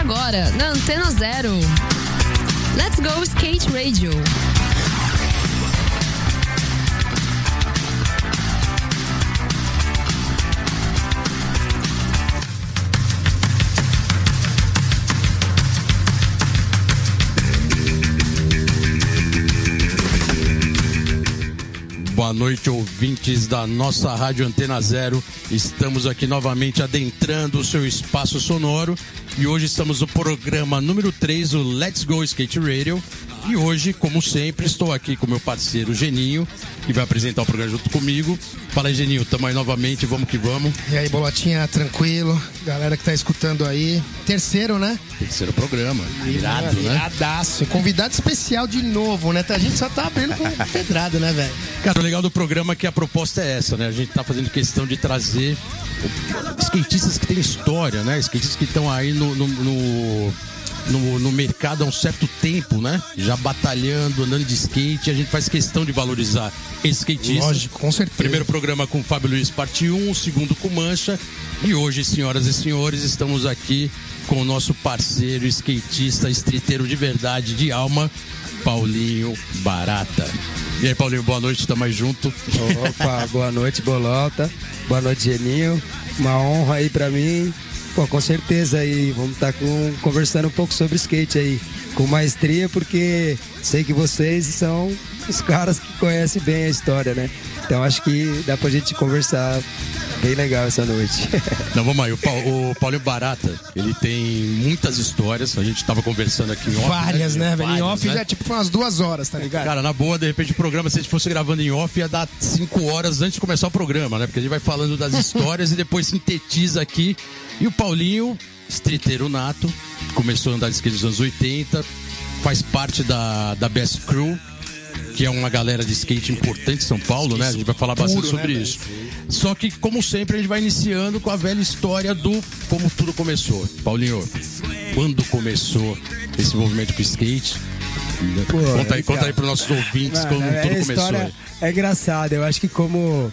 Agora na Antena Zero. Let's Go Skate Radio. Boa noite, ouvintes da nossa Rádio Antena Zero. Estamos aqui novamente adentrando o seu espaço sonoro e hoje estamos no programa número 3, o Let's Go Skate Radio. E hoje, como sempre, estou aqui com meu parceiro Geninho, que vai apresentar o programa junto comigo. Fala aí, Geninho, tamo aí novamente, vamos que vamos. E aí, Bolotinha, tranquilo? Galera que tá escutando aí. Terceiro, né? Terceiro programa. Irado, né? Iradaço. Convidado especial de novo, né? A gente só tá abrindo com pedrada, né, velho? Cara, o legal do programa é que a proposta é essa, né? A gente tá fazendo questão de trazer skatistas que têm história, né? Skatistas que estão aí no, no, no no, no, mercado há um certo tempo, né? Já batalhando, andando de skate. A gente faz questão de valorizar esse skatista. Lógico, com certeza. Primeiro programa com o Fábio Luiz, parte 1, o segundo com Mancha. E hoje, senhoras e senhores, estamos aqui com o nosso parceiro skatista, streeteiro de verdade, de alma, Paulinho Barata. E aí, Paulinho, boa noite, tamo aí junto. Opa, boa noite, Bolota. Boa noite, Geninho. Uma honra aí pra mim Pô, com certeza aí, vamos estar tá com, conversando um pouco sobre skate aí, com maestria, porque sei que vocês são os caras que conhecem bem a história, né? Então acho que dá pra gente conversar bem legal essa noite. Não, vamos aí. O, o Paulinho Barata, ele tem muitas histórias. A gente tava conversando aqui em off. Várias, né, velho? Em off né? já tipo foi umas duas horas, tá ligado? Cara, na boa, de repente o programa, se a gente fosse gravando em off, ia dar cinco horas antes de começar o programa, né? Porque a gente vai falando das histórias e depois sintetiza aqui. E o Paulinho, streeteiro nato, começou a andar de skate nos anos 80, faz parte da, da Best Crew, que é uma galera de skate importante em São Paulo, né? A gente vai falar bastante Puro, sobre né, isso. Só que, como sempre, a gente vai iniciando com a velha história do como tudo começou. Paulinho, quando começou esse movimento com skate? Pô, conta aí, então, conta aí para nossos ouvintes mano, como é, tudo a começou. história É engraçado, eu acho que como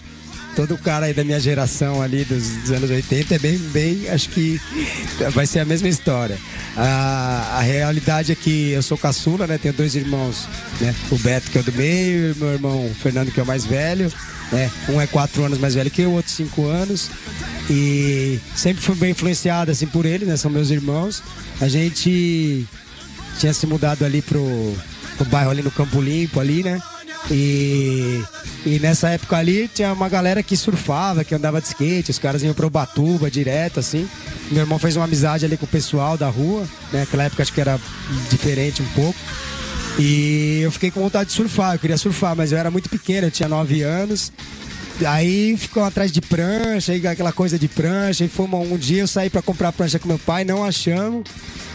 todo cara aí da minha geração ali dos, dos, anos 80 é bem, bem, acho que vai ser a mesma história. A, a realidade é que eu sou caçula, né? Tenho dois irmãos, né? O Beto que é o do meio, e meu irmão Fernando que é o mais velho, né? Um é quatro anos mais velho que eu, outro cinco anos. E sempre fui bem influenciado assim por eles, né? São meus irmãos. A gente tinha se mudado ali pro, pro bairro ali no Campo Limpo ali, né? E, e nessa época ali tinha uma galera que surfava, que andava de skate, os caras iam pro Batuba direto, assim. Meu irmão fez uma amizade ali com o pessoal da rua, né? Naquela época acho que era diferente um pouco. E eu fiquei com vontade de surfar, eu queria surfar, mas eu era muito pequeno, eu tinha 9 anos. Aí ficou atrás de prancha, aí aquela coisa de prancha. E fomos, um dia eu saí para comprar prancha com meu pai, não achamos.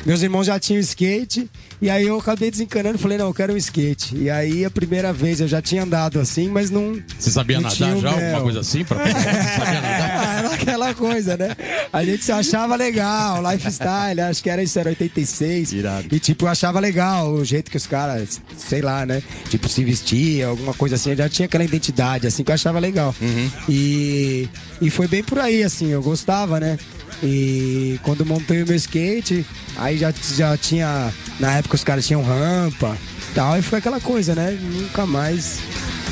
Meus irmãos já tinham skate. E aí eu acabei desencanando e falei, não, eu quero um skate. E aí a primeira vez eu já tinha andado assim, mas não. Você sabia não nadar já? Alguma coisa assim? Pra... Você sabia nadar? Era aquela coisa, né? A gente se achava legal, lifestyle, acho que era isso, era 86. Irado. E tipo, eu achava legal o jeito que os caras, sei lá, né? Tipo, se vestia, alguma coisa assim. Eu já tinha aquela identidade, assim, que eu achava legal. Uhum. E, e foi bem por aí, assim, eu gostava, né? E quando montei o meu skate, aí já, já tinha. Na época os caras tinham rampa tal, e foi aquela coisa, né? Nunca mais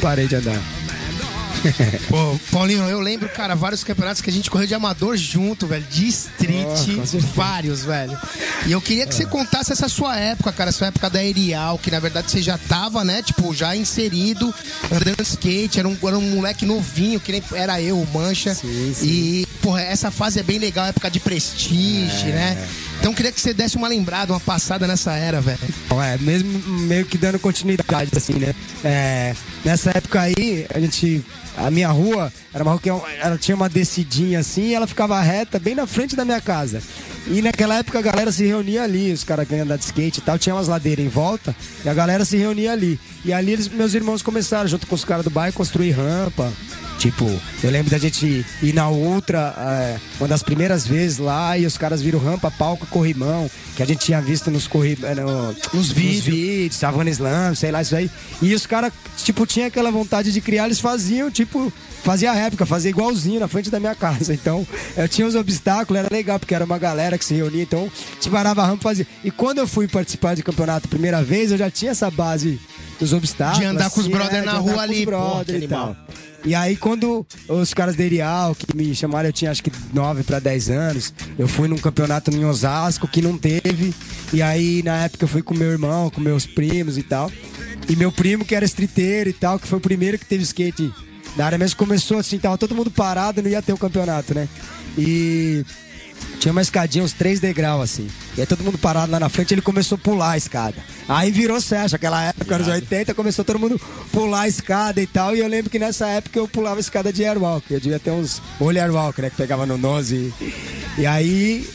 parei de andar. Pô, Paulinho, eu lembro, cara, vários campeonatos que a gente correu de amador junto, velho. De street, Oh, vários, velho. E eu queria que você contasse essa sua época, cara, sua época da Aerial, que na verdade você já tava, né, tipo, já inserido, andando skate, era um, era um moleque novinho, que nem era eu, o Mancha. Sim, sim. E, porra, essa fase é bem legal, época de prestige, né? Então queria que você desse uma lembrada, uma passada nessa era, velho. É, mesmo meio que dando continuidade, assim, né? É, nessa época aí, a gente. A minha rua era uma rua que ela tinha uma descidinha assim e ela ficava reta bem na frente da minha casa. E naquela época a galera se reunia ali, os caras que andar de skate e tal, tinha umas ladeiras em volta e a galera se reunia ali. E ali eles- meus irmãos começaram, junto com os caras do bairro, construir rampa. Tipo, eu lembro da gente ir na Ultra, é, uma das primeiras vezes lá, e os caras viram rampa, palco, corrimão, que a gente tinha visto nos, corri, é, no, nos vídeos, vídeos Savana Slam, sei lá, isso aí. E os caras, tipo, tinha aquela vontade de criar, eles faziam, tipo, fazia réplica, fazia igualzinho na frente da minha casa. Então, eu tinha os obstáculos, era legal, porque era uma galera que se reunia, então, te varava a rampa fazia. E quando eu fui participar de campeonato a primeira vez, eu já tinha essa base dos obstáculos. De andar com os assim, brother é, na rua ali, pô, brother que e tal. animal. E aí, quando os caras da Erial, que me chamaram, eu tinha acho que 9 para 10 anos, eu fui num campeonato em Osasco que não teve. E aí, na época, eu fui com meu irmão, com meus primos e tal. E meu primo, que era streeteiro e tal, que foi o primeiro que teve skate na área mesmo, começou assim, tava todo mundo parado, não ia ter o campeonato, né? E tinha uma escadinha, uns três degraus, assim. E aí todo mundo parado lá na frente, ele começou a pular a escada. Aí virou Sérgio, aquela época, anos 80, começou todo mundo pular a escada e tal. E eu lembro que nessa época eu pulava a escada de Airwalk. Eu devia ter uns olho Airwalk, né? Que pegava no nose. E, e aí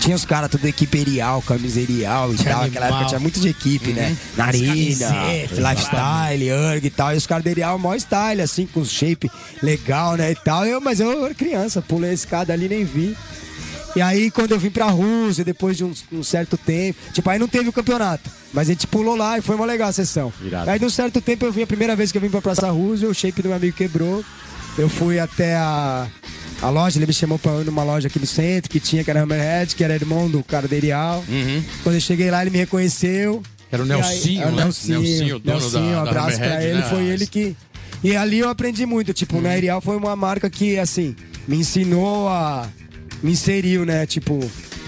tinha os caras tudo equipe erial, camisa erial e tal. Aquela época tinha muito de equipe, né? Narina, camisetas, Lifestyle, Erg e tal. E os caras da erial, maior style, assim, com shape legal, né? E tal. Eu, mas eu era criança, pulei a escada ali nem vi. E aí, quando eu vim pra Rússia, depois de um, um certo tempo, tipo, aí não teve o campeonato. Mas a gente pulou lá e foi uma legal a sessão. Irado. Aí, de um certo tempo, eu vim, a primeira vez que eu vim pra Praça Rússia, o shape do meu amigo quebrou. Eu fui até a, a loja, ele me chamou pra ir numa loja aqui no centro, que tinha, que era Hammerhead, que era irmão do cara da Erial. Quando eu cheguei lá, ele me reconheceu. Era o E aí- Nelsinho, era o né? Nelsinho, Nelsinho, o dono Nelsinho, da- um da abraço pra Hammerhead, ele, né? foi ele que... E ali eu aprendi muito, tipo, na Erial foi uma marca que, assim, me ensinou a... Me inseriu, né, tipo,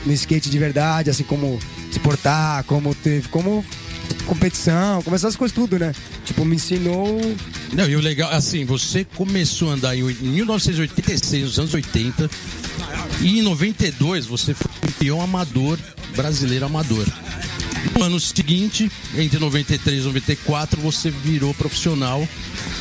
no skate de verdade, assim, como se portar, como teve, como competição, como essas coisas tudo, né? Tipo, me ensinou... Não, e o legal, assim, você começou a andar em 1986, nos anos 80, e em 92 você foi campeão amador, brasileiro amador. No ano seguinte, entre 93 e 94, você virou profissional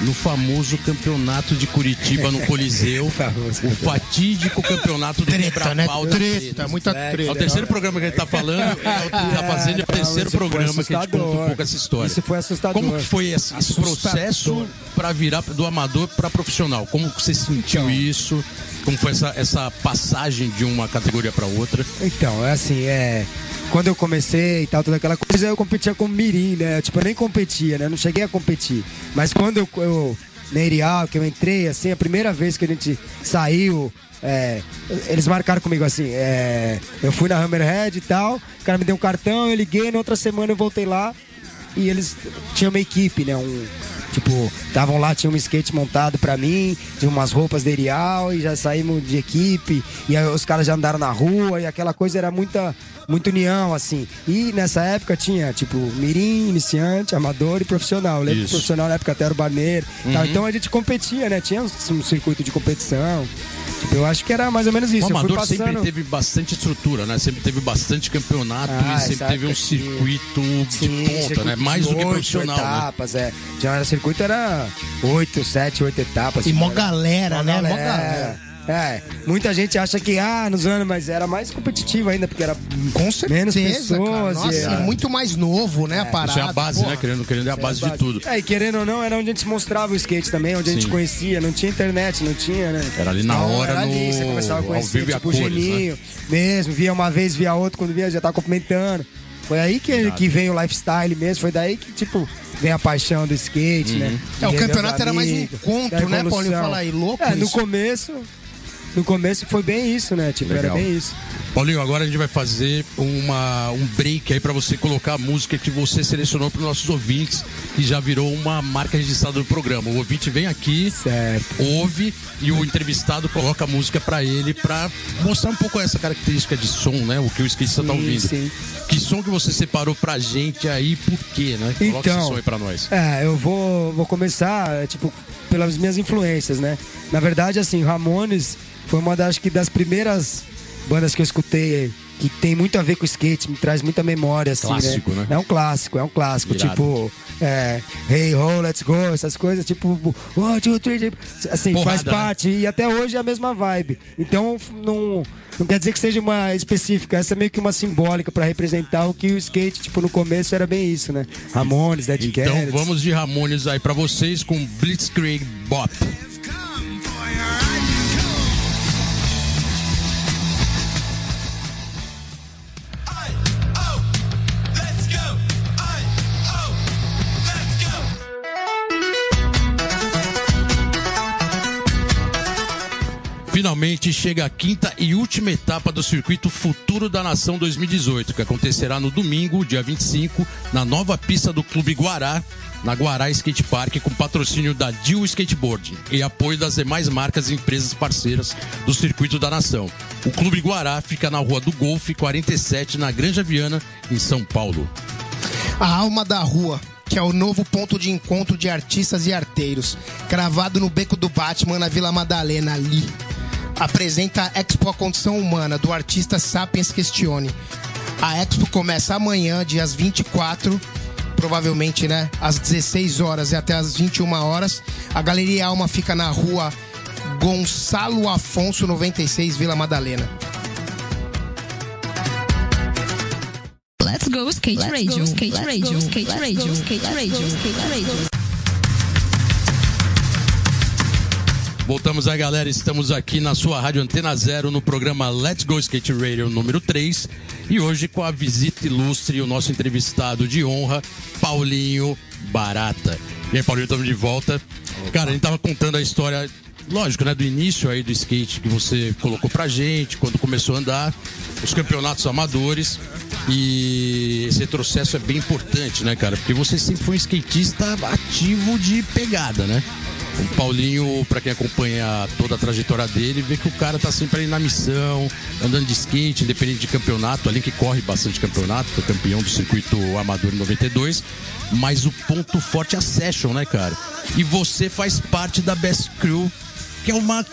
no famoso campeonato de Curitiba no Coliseu, o fatídico campeonato do Treta, né? Treta, muita É o treta. terceiro programa que a gente tá falando, é tá fazendo, é o terceiro programa que a gente conta um pouco essa história. Isso foi assustador. Como que foi esse, esse processo para virar do amador para profissional? Como você sentiu Então. isso? Como foi essa, essa passagem de uma categoria para outra? Então, é assim, é. Quando eu comecei e tal, toda aquela coisa, eu competia com mirim, né? Tipo, eu nem competia, né? Eu não cheguei a competir. Mas quando eu, eu na Erial, que eu entrei, assim, a primeira vez que a gente saiu, é, eles marcaram comigo assim, é, eu fui na Hammerhead e tal, o cara me deu um cartão, eu liguei, na outra semana eu voltei lá e eles tinham uma equipe, né? Um, tipo, estavam lá, tinha um skate montado pra mim, tinha umas roupas de Erial e já saímos de equipe, e aí os caras já andaram na rua e aquela coisa era muita, muita união, assim. E nessa época tinha, tipo, mirim, iniciante, amador e profissional. Eu lembro que profissional na época até era o barneiro. tal. Então a gente competia, né? Tinha um circuito de competição. Tipo, eu acho que era mais ou menos isso. o amador sempre passando- teve bastante estrutura, né? Sempre teve bastante campeonato Ah, e sempre teve um circuito de Sim, ponta, circuito né? Mais do que profissional, né? etapas, é. Já era circuito era oito, sete, oito etapas. E mó era- galera, né? Mó galera. É, muita gente acha que, ah, nos anos, mas era mais competitivo ainda, porque era Com certeza, menos cara. pessoas. Nossa, e, e muito mais novo, né, a parada. Isso é a base, porra. né? Querendo, querendo é a base de tudo. É, e querendo ou não, era onde a gente mostrava o skate também, onde a gente Sim. conhecia, não tinha internet, não tinha, né? Era ali na hora, era ali, no- você começava a ao conhecer, vivo e a tipo, o cores, né? Geninho, mesmo, via uma vez, via outra, quando via já tava cumprimentando. Foi aí que, que veio o lifestyle mesmo, foi daí que, tipo, vem a paixão do skate, né? É, o De rever campeonato era mais um encontro, né. Paulinho? Fala aí, louco É, no começo, no começo foi bem isso, né? Tipo, Legal. era bem isso. Paulinho, agora a gente vai fazer uma, um break aí pra você colocar a música que você selecionou para nossos ouvintes, que já virou uma marca registrada do programa. O ouvinte vem aqui, Certo. ouve e o entrevistado coloca a música pra ele pra mostrar um pouco essa característica de som, né? O que o skatista tá ouvindo. sim. Que som que você separou pra gente aí, por quê, né? Coloca Então, esse som aí pra nós. É, eu vou, vou começar, é, tipo, pelas minhas influências, né? Na verdade, assim, Ramones foi uma das, acho que das primeiras bandas que eu escutei que tem muito a ver com skate, me traz muita memória, assim, Clássico, né? É um clássico, é um clássico, Irado. tipo, é, Hey Ho, Let's Go, essas coisas, tipo, one, two, three, assim, Porrada, faz né? parte, e até hoje é a mesma vibe. Então, não, não quer dizer que seja uma específica, essa é meio que uma simbólica pra representar o que o skate, tipo, no começo era bem isso, né? Ramones, Dead Então Kennedys. vamos de Ramones aí pra vocês com Blitzkrieg Bop. Finalmente chega a quinta e última etapa do circuito Futuro da Nação 2018, que acontecerá no domingo, dia 25, na nova pista do Clube Guará, na Guará Skate Park, com patrocínio da Dil Skateboard e apoio das demais marcas e empresas parceiras do Circuito da Nação. O Clube Guará fica na Rua do Golfe 47, na Granja Viana, em São Paulo. A alma da rua, que é o novo ponto de encontro de artistas e arteiros, cravado no beco do Batman na Vila Madalena ali. Apresenta a Expo A Condição Humana do artista Sapiens Questione. A Expo começa amanhã, dias 24, provavelmente, né, às 16 horas e até às 21 horas. A Galeria Alma fica na rua Gonçalo Afonso 96, Vila Madalena. Let's go skate radio, skate radio, skate radio, skate radio, skate radio. Voltamos aí, galera. Estamos aqui na sua Rádio Antena Zero no programa Let's Go Skate Radio número 3. E hoje com a visita ilustre, o nosso entrevistado de honra, Paulinho Barata. E aí, Paulinho, estamos de volta. Cara, a gente tava contando a história, lógico, né, do início aí do skate que você colocou pra gente, quando começou a andar, os campeonatos amadores. E esse retrocesso é bem importante, né, cara? Porque você sempre foi um skatista ativo de pegada, né? O Paulinho, pra quem acompanha toda a trajetória dele, vê que o cara tá sempre ali na missão, andando de skate, independente de campeonato, ali que corre bastante campeonato, foi campeão do circuito amador em 92. Mas o ponto forte é a session, né, cara? E você faz parte da Best Crew, que é uma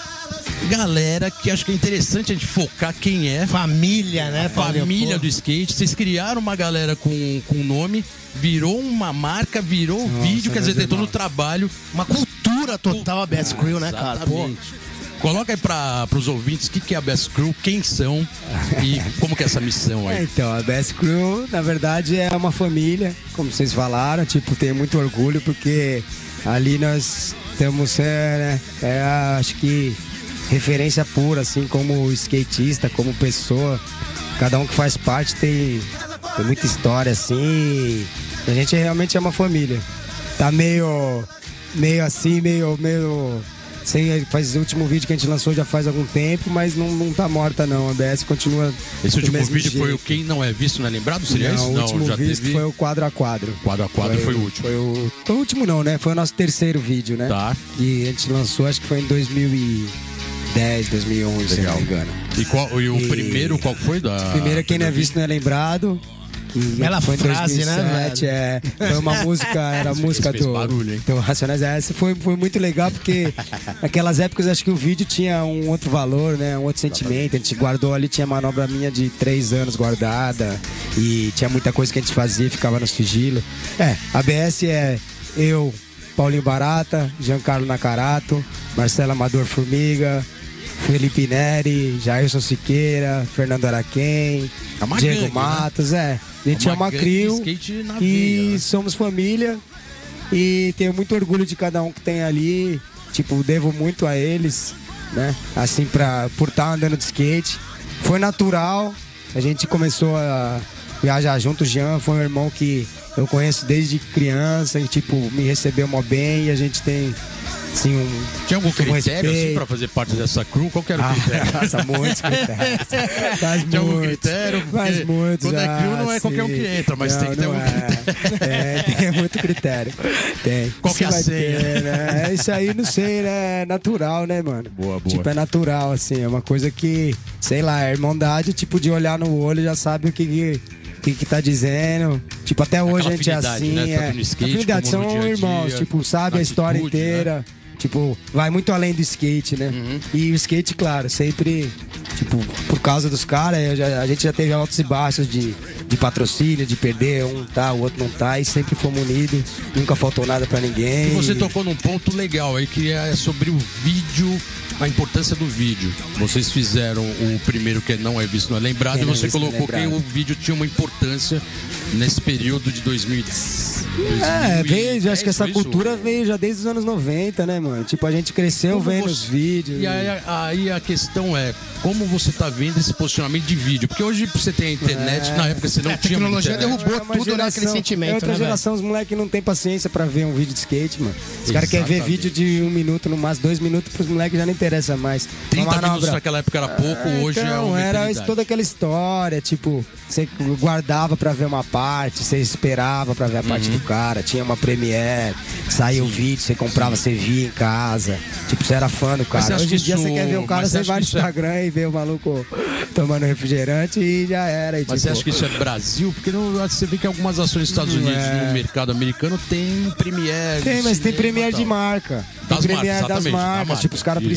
galera que acho que é interessante a gente focar quem é. Família, né, Paulinho? Família do skate. Vocês criaram uma galera com, com nome, virou uma marca, virou vídeo, quer dizer, tem todo o trabalho. Uma cultura total a Best Crew, né, cara? Pô. Exatamente. Coloca aí para os ouvintes o que, que é a Best Crew, quem são e como que é essa missão É, aí. então, a Best Crew, na verdade, é uma família, como vocês falaram, tipo, tenho muito orgulho porque ali nós temos, é, né, é, acho que referência pura, assim, como skatista, como pessoa. Cada um que faz parte tem, tem muita história, assim. A gente realmente é uma família. Tá meio, meio assim, meio, meio sem, faz o último vídeo que a gente lançou já faz algum tempo, mas não, não tá morta não. A BS continua. Esse último vídeo foi o jeito. Quem Não É Visto Não É Lembrado? Seria não, isso? o último já visto teve. foi o quadro a quadro. Quadro a quadro foi, o último. Foi o, foi o último não, né? Foi o nosso terceiro vídeo, né? Tá. E a gente lançou, acho que foi em 2010, 2011, se eu não Legal. me engano. E, qual, e o E- primeiro, qual foi? Da, Primeiro, quem não é visto não é lembrado. Bela foi em frase, né, 2007, É, foi uma música, era a música do, barulho, do Racionais. É, Essa foi, foi muito legal porque naquelas épocas acho que o vídeo tinha um outro valor, né? Um outro sentimento. A gente guardou ali, tinha manobra minha de três anos guardada e tinha muita coisa que a gente fazia, ficava no sigilo. É, a BS é eu, Paulinho Barata, Giancarlo Nakarato, Marcelo Amador Formiga, Felipe Neri, Jailson Siqueira, Fernando Araquém, É uma Diego gangue, né? Matos, é. A gente É é uma uma gangue crio e veia, né? somos família e tenho muito orgulho de cada um que tem ali. Tipo, devo muito a eles, né? Assim, pra, por estar andando de skate. Foi natural, a gente começou a viajar junto. O Jean foi um irmão que eu conheço desde criança e, tipo, me recebeu mó bem e a gente tem, assim, um. Tinha algum um critério assim, respeito. pra fazer parte dessa crew? Qual era o Ah, critério? nossa, muitos critérios. Faz Tinha algum muitos, critério? Faz muitos. quando é crew, não é qualquer um sim. que entra, mas Não, tem que ter um é. É, tem muito critério. Tem. Qual que é a senha? ter, né? É, Isso aí, não sei, né? É natural, né, mano? Boa, boa. Tipo, é natural, assim. É uma coisa que, sei lá, é irmandade, tipo, de olhar no olho já sabe o que que, que, tá dizendo. Tipo, até hoje a gente é afinidade, assim. né? É. Skate afinidade, são dia a irmãos, dia, tipo, sabe a história atitude, né? Tipo, vai muito além do skate, né? Uhum. E o skate, claro, sempre, tipo, por causa dos caras, a gente já teve altos e baixos de, de patrocínio, de perder, um tá, o outro não tá, e sempre fomos unidos, nunca faltou nada pra ninguém. E você E- tocou num ponto legal aí que é sobre o vídeo, a importância do vídeo. Vocês fizeram o primeiro que não é visto, não é lembrado, e é você é colocou que o vídeo tinha uma importância nesse período de 2010. É, veio, acho que essa cultura veio já desde os anos 90, né, mano? Tipo, a gente cresceu Como vendo você- os vídeos. E aí, aí a questão é, como você tá vendo esse posicionamento de vídeo? Porque hoje você tem a internet, na época você não É, a tinha muita tecnologia internet. derrubou É tudo, né? Geração- sentimento, É outra né, velho? geração, os moleques não tem paciência pra ver um vídeo de skate, mano. Os caras querem ver vídeo de um minuto, no máximo dois minutos, pros moleques já não interessa mais. 30 Uma minutos manobra- naquela época era pouco, hoje é então, uma era toda aquela história, tipo, você guardava pra ver uma parte, você esperava pra ver a parte Uhum. do cara, tinha uma premiere, saía o vídeo, você comprava, você via em casa. Tipo, você era fã do cara. Hoje em dia isso- você quer ver o cara, mas você vai no é- Instagram e vê o maluco tomando refrigerante e já era. E, Mas tipo, você acha que isso é Brasil? Porque não, você vê que algumas ações dos Estados Unidos é. no mercado americano tem Premiere. Tem, mas tem Premiere de marca. Tem Das Premiere marcas, das marcas. marca, Tipo, os caras isso.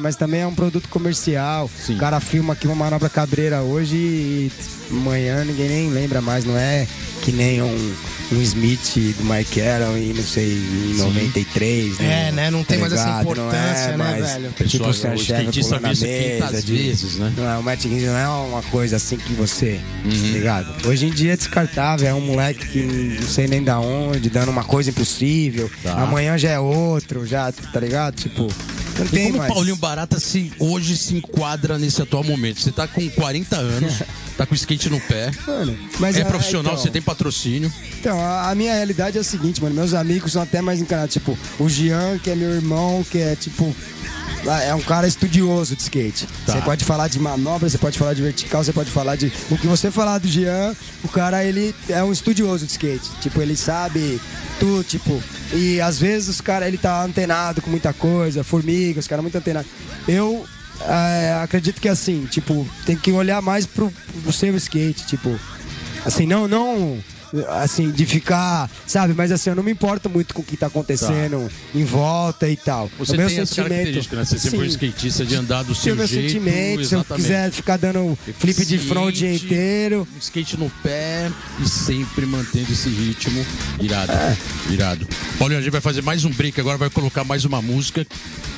Mas também é um produto comercial. Sim. O cara filma aqui uma manobra cabreira hoje e amanhã ninguém nem lembra mais. Não é que nem um, um Smith do Mike Carroll e não sei, em 93. É, né? Não tem mais essa ligado? importância, é né, mais, velho? Tipo Pessoal, o skatista pulando na mesa. 500 de- vezes, né? Não, é, o Matt Higgins não é uma coisa assim que você, Uhum. ligado? Hoje em dia é descartável, é um moleque que não sei nem da onde, dando uma coisa impossível. Tá. Amanhã já é outro, já, tá ligado? Tipo, não E tem como mais. o Paulinho Barata se, hoje se enquadra nesse atual momento? Você tá com 40 anos, tá com skate no pé, Mano, mas é a- profissional, então, você tem patrocínio. Então, a, a minha realidade é a seguinte, mano. Meus amigos são até mais encanados. Tipo, o Jean, que é meu irmão, que é tipo. É um cara estudioso de skate. Tá. Você pode falar de manobra, você pode falar de vertical, você pode falar de. O que você falar do Jean, o cara, ele é um estudioso de skate. Tipo, ele sabe tudo, tipo. E às vezes os caras, ele tá antenado com muita coisa, formiga, os caras muito antenados. Eu é, acredito que assim, tipo, tem que olhar mais pro, pro seu skate, tipo. Assim, não, não assim, de ficar, sabe, mas assim, eu não me importo muito com o que tá acontecendo em volta e tal. Você o meu tem sentimento, né? Você sempre foi um skatista de andar do seu meu jeito. sentimento, se eu quiser ficar dando flip de front o dia inteiro. Skate no pé e sempre mantendo esse ritmo. Irado, É. irado. Paulinho, a gente vai fazer mais um break agora, vai colocar mais uma música.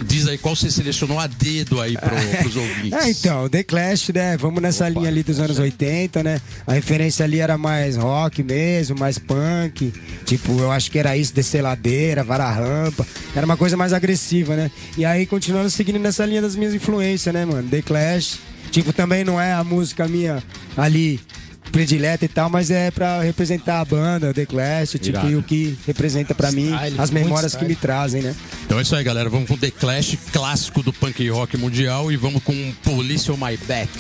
Diz aí qual você selecionou a dedo aí pro, pros ouvintes. É, então, The Clash, né? Vamos nessa Opa. linha ali dos anos 80, né? A referência ali era mais rock mesmo, mais punk. Tipo, eu acho que era isso, descer ladeira, vara rampa. Era uma coisa mais agressiva, né? E aí, continuando seguindo nessa linha das minhas influências, né, mano? The Clash. Tipo, também não é a música minha ali predileta e tal, mas é pra representar a banda, The Clash, tipo, Irado. e o que representa pra mim Style, as memórias que me trazem, né? Então é isso aí, galera. Vamos com The Clash, clássico do punk rock mundial, e vamos com Police on My Back.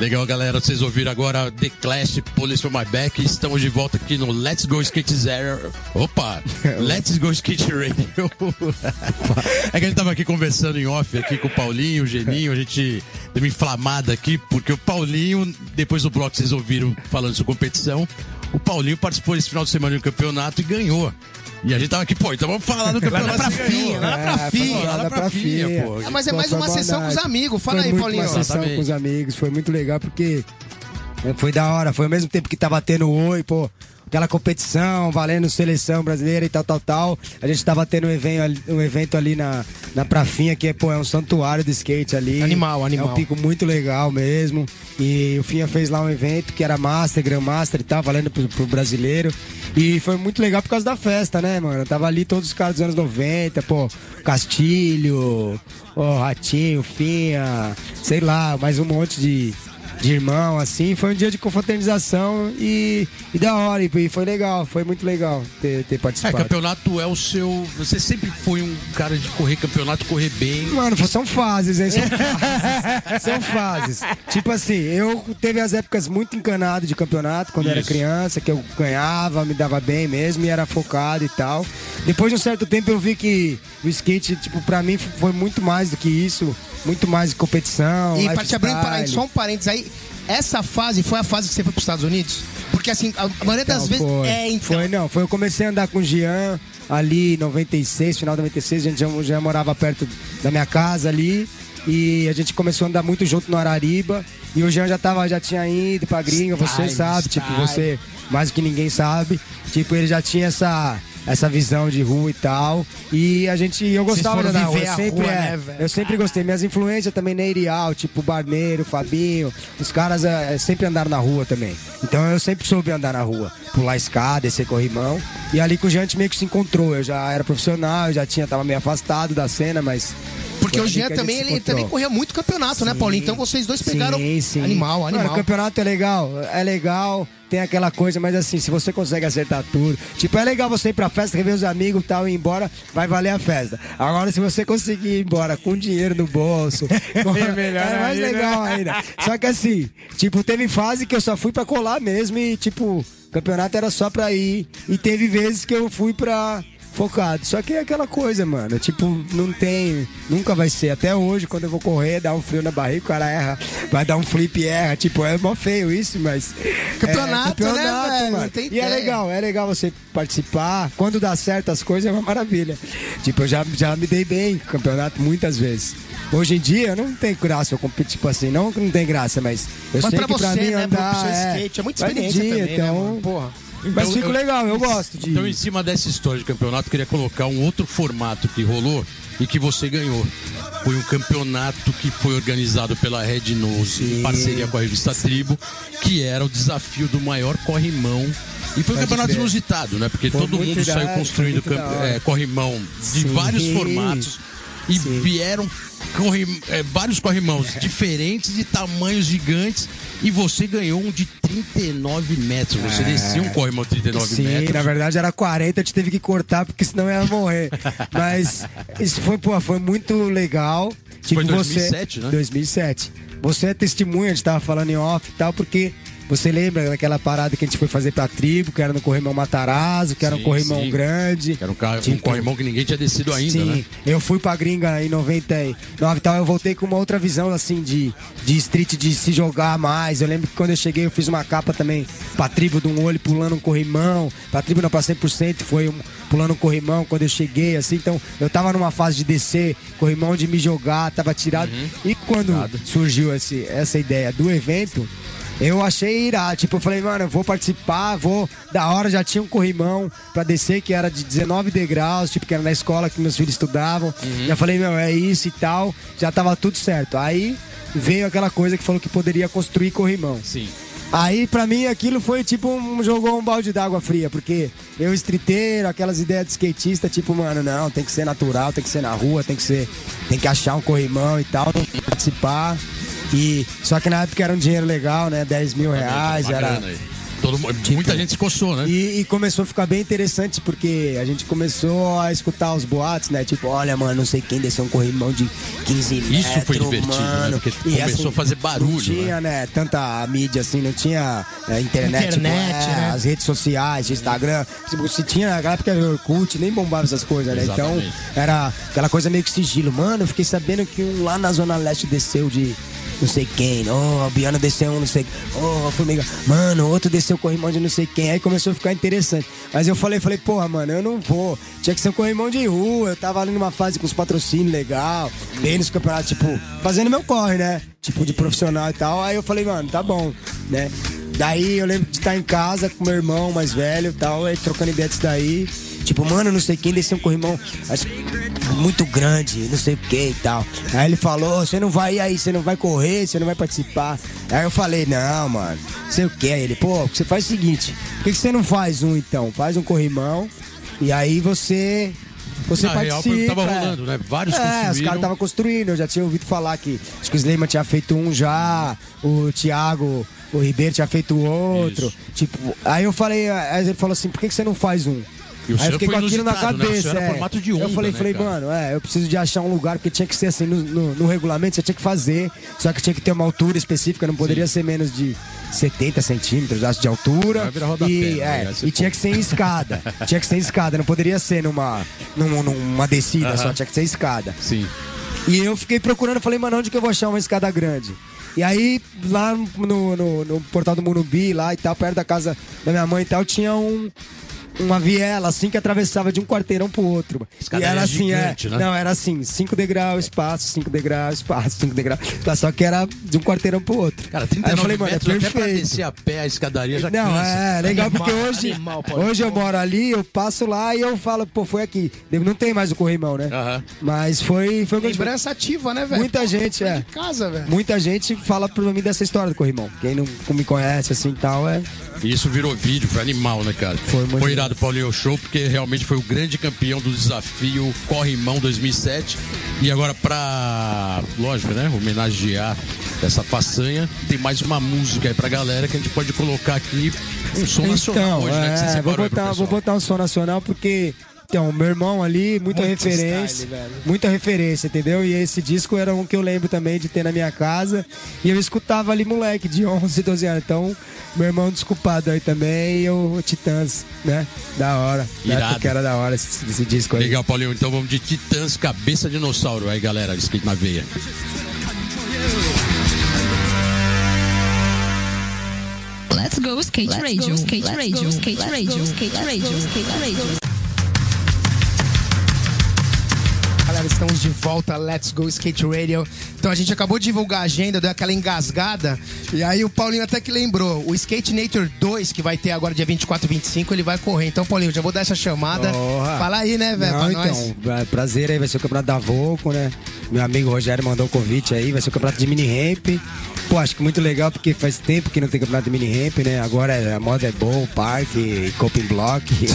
Legal, galera. Vocês ouviram agora The Clash, Police on My Back. Estamos de volta aqui no Let's Go Skate Zero. Opa! Let's Go Skate Radio. é que a gente tava aqui conversando em off aqui com o Paulinho, o Geninho. A gente deu uma inflamada aqui, porque o Paulinho, depois do bloco que vocês ouviram falando sobre competição, o Paulinho participou esse final de semana de um campeonato e ganhou. E a gente tava aqui, pô, então vamos falar do campeonato. pra que você Finha, ganhou. lá na É, Prafinha, lá na Prafinha, pô. Ah, mas é mais uma sessão com os amigos. Fala aí, Paulinho. Uma sessão com os amigos, foi muito legal porque é, foi da hora, foi ao mesmo tempo que tava tendo oi, pô, aquela competição, valendo seleção brasileira e tal, tal, tal. A gente tava tendo um evento, ali- um evento ali na, na Prafinha, que é, pô, é um santuário de skate ali. Animal, É animal. um pico muito legal mesmo. E o Finha fez lá um evento que era Master, Grand Master e tal, valendo pro, pro brasileiro. E foi muito legal por causa da festa, né, mano? Tava ali todos os caras dos anos 90, pô, Castilho, ó, Ratinho, Finha, sei lá, mais um monte de, de irmão, assim. Foi um dia de confraternização e, e da hora, e, foi legal, foi muito legal ter, ter É, participado. campeonato é o seu. Você sempre foi um cara de correr campeonato, correr bem. Mano, são fases, hein? São fases. são fases. Tipo assim, eu teve as épocas muito encanado de campeonato, quando eu era criança, que eu ganhava, me dava bem mesmo e era focado e tal. Depois de um certo tempo eu vi que o skate, tipo, pra mim foi muito mais do que isso. Muito mais de competição. E pra te abrir um parênteses, só um parênteses aí. Essa fase foi a fase que você foi pros Estados Unidos? Porque assim, a maioria das Não, vezes. foi. É, então. Foi, não. Foi, eu comecei a andar com o Jean ali em 96, final de 96. A gente já, já morava perto da minha casa ali. E a gente começou a andar muito junto no Arariba. E o Jean já, tava, já tinha ido pra gringa, você Style, sabe, tipo, style. você mais do que ninguém sabe. Tipo, ele já tinha essa, essa visão de rua e tal. E a gente, eu gostava de na rua. Eu a sempre, rua, é, né, velho? eu sempre gostei. Minhas influências também na Erial, tipo Barneiro, Fabinho. Os caras é, sempre andaram na rua também. Então eu sempre soube andar na rua. Pular escada, descer corrimão. E ali com o Jean a gente meio que se encontrou. Eu já era profissional, eu já tinha, tava meio afastado da cena, mas. Porque o Jean também, ele encontrou. também corria muito campeonato, né, Paulinho? Então vocês dois pegaram Sim, sim. animal, Mano, animal. o campeonato é legal, é legal, tem aquela coisa, mas assim, se você consegue acertar tudo, tipo, é legal você ir pra festa, rever os amigos e tal, e ir embora, vai valer a festa. Agora, se você conseguir ir embora com dinheiro no bolso, com... é mais legal ainda. Só que assim, tipo, teve fase que eu só fui pra colar mesmo e, tipo, campeonato era só pra ir. E teve vezes que eu fui pra focado. Só que é aquela coisa, mano. Tipo, não tem. Nunca vai ser. Até hoje, quando eu vou correr, dá um frio na barriga, o cara erra. Vai dar um flip e erra. Tipo, é mó feio isso, mas. Campeonato, é, né, velho? mano. E é ideia. legal, é legal você participar. Quando dá certo as coisas, é uma maravilha. Tipo, eu já, já me dei bem no campeonato muitas vezes. Hoje em dia, não tem graça eu competir, tipo assim, não que não tem graça, mas eu Mas sei pra que pra você, mim né, pro andar seu é, skate, é muita de experiência dia, também, né, então, mano? Porra. Mas Então, fico eu- legal, eu gosto de... Então, em cima dessa história de campeonato, eu queria colocar um outro formato que rolou e que você ganhou. Foi um campeonato que foi organizado pela Red Nose em parceria com a revista Tribo, que era o desafio do maior corrimão. E foi um Pode campeonato crer. inusitado, né? Porque Foi todo mundo saiu construindo hora. é, corrimão de Sim. vários formatos. E Sim. vieram corri- é, vários corrimãos diferentes, de tamanhos gigantes. E você ganhou um de 39 metros. Você desceu um corrimão de 39 É. Sim, metros. na verdade era 40, a gente teve que cortar porque senão ia morrer. Mas isso foi, pô, foi muito legal. Tipo, Foi 2007, você, né? 2007. Você é testemunha, a gente tava falando em off e tal, porque você lembra daquela parada que a gente foi fazer pra tribo, que era no corrimão Matarazzo, que era um Sim, corrimão sim. grande. Era um, carro, um corrimão que ninguém tinha descido ainda, Sim, né? eu fui pra gringa em 99 e tal, eu voltei com uma outra visão, assim, de, de street, de se jogar mais. Eu lembro que quando eu cheguei, eu fiz uma capa também pra tribo de um olho pulando um corrimão, pra tribo não pra 100%, foi um, pulando um corrimão quando eu cheguei, assim. Então, eu tava numa fase de descer, corrimão de me jogar, tava tirado. Uhum. E quando surgiu esse, essa ideia do evento, eu achei irado. Tipo, eu falei, mano, eu vou participar, vou. Da hora já tinha um corrimão pra descer que era de 19 degraus, tipo, que era na escola que meus filhos estudavam. Já falei, meu, é isso e tal. Já tava tudo certo. Aí veio aquela coisa que falou que poderia construir corrimão. Sim. Aí, pra mim, aquilo foi tipo um, jogou um balde d'água fria, porque eu, streeteiro, aquelas ideias de skatista, tipo, mano, não, tem que ser natural, tem que ser na rua, tem que ser. Tem que achar um corrimão e tal, participar. E, só que na época era um dinheiro legal, né? 10 mil reais, Uma era. Todo mu- muita gente se coçou, né? E, e começou a ficar bem interessante porque a gente começou a escutar os boatos, né? Tipo, olha, mano, não sei quem desceu um corrimão de 15 metros. Isso foi divertido, né? mano. Porque E, começou a fazer barulho, Não tinha, né? Tanta mídia assim, não tinha é, internet, tipo, Internet, é, né? as redes sociais, Instagram. Tipo, se tinha, naquela época era Orkut, nem bombava essas coisas, né? Exatamente. Então, era aquela coisa meio que sigilo. Mano, eu fiquei sabendo que um lá na Zona Leste desceu de não sei quem. Oh, a Biana desceu um, não sei. Oh, a Formiga. Mano, outro desceu corrimão de não sei quem. Aí começou a ficar interessante. Mas eu falei, falei, porra, mano, eu não vou. Tinha que ser um corrimão de rua. Eu tava ali numa fase com os patrocínios legal. Bem nos campeonatos, tipo, fazendo meu corre, né? Tipo, de profissional e tal. Aí eu falei, mano, tá bom, né? Daí eu lembro de estar em casa com meu irmão mais velho e tal, aí trocando ideia disso daí. Tipo, mano, não sei quem desceu um corrimão muito grande, não sei o que e tal. Aí ele falou, você não vai aí, você não vai correr, você não vai participar. Aí eu falei, não, mano, sei o que. Aí ele, pô, você faz o seguinte, por que, que você não faz um então? Faz um corrimão e aí você. Você Na real, participa. tava é. rolando, né? Vários É, os construíram. caras estavam construindo, eu já tinha ouvido falar que acho que o Sleiman tinha feito um já, o Thiago, o Ribeiro tinha feito outro. Isso. Tipo, aí eu falei, aí ele falou assim, por que, que você não faz um? E o aí eu fiquei com aquilo na né? Cabeça. era é. formato de eu onda, falei, né, falei, cara? mano, é, eu preciso de achar um lugar, porque tinha que ser assim, no, no- no regulamento você tinha que fazer, só que tinha que ter uma altura específica, não poderia ser menos de 70 centímetros, acho, de altura. Vai virar rodapé, e, né? é, ser e tinha que ser em escada. tinha que ser em escada, não poderia ser numa, num- numa descida só, Aham. tinha que ser escada. Sim. E eu fiquei procurando, falei, mano, onde que eu vou achar uma escada grande? E aí, lá no, no- no portal do Morumbi, lá e tal, perto da casa da minha mãe e tal, tinha um, uma viela assim que atravessava de um quarteirão pro outro. E Escadaria era assim, gigante, é. né? Não, era assim, cinco degraus, espaço, cinco degraus, espaço, cinco degraus. Tá, Só que era de um quarteirão pro outro. Cara, Aí 39 eu falei, mano, é metros até pra perfeito. descer a pé a escadaria já Não, cansa. é legal Animal, porque hoje, animal, hoje eu moro ali, eu passo lá e eu falo, pô, foi aqui. Não tem mais o corrimão, né? Mas foi, foi Lembrança ativa, né, velho? Muita Pô, gente, foi é. de casa, velho. Muita gente fala pra mim dessa história do corrimão. Quem não me conhece assim e tal, é. E isso virou vídeo, foi animal, né, cara? Foi muito irado Paulinho Show, porque realmente foi o grande campeão do desafio Corrimão 2007. E agora, pra, lógico, né, homenagear essa façanha, tem mais uma música aí pra galera que a gente pode colocar aqui um som nacional Então, hoje, né? É, vou aí pro botar, vou botar um som nacional porque. Então, meu irmão ali, muita Muito referência. style, muita referência, entendeu? E esse disco era um que eu lembro também de ter na minha casa. E eu escutava ali, moleque, de 11, 12 anos. Então, meu irmão desculpado aí também. E eu, Titãs, né? Da hora. Irado. que era da hora esse, esse disco aí. Legal, Paulinho. Então vamos de Titãs, Cabeça Dinossauro aí, galera. Skate na veia. Let's go skate radio, skate radio, skate radio, skate radio, skate radio. Galera, estamos de volta, Let's Go Skate Radio. Então a gente acabou de divulgar a agenda, deu aquela engasgada. E aí o Paulinho até que lembrou, o Skate Nature 2, que vai ter agora dia 24 e 25, ele vai correr. Então, Paulinho, já vou dar essa chamada. Fala aí, né, velho? Pra então, nós. é, prazer aí, vai ser o campeonato da Volco, né? Meu amigo Rogério mandou o convite aí, vai ser o campeonato de mini ramp. Pô, acho que muito legal porque faz tempo que não tem campeonato de mini ramp, né? Agora é- a moda é bowl, parque, coping block.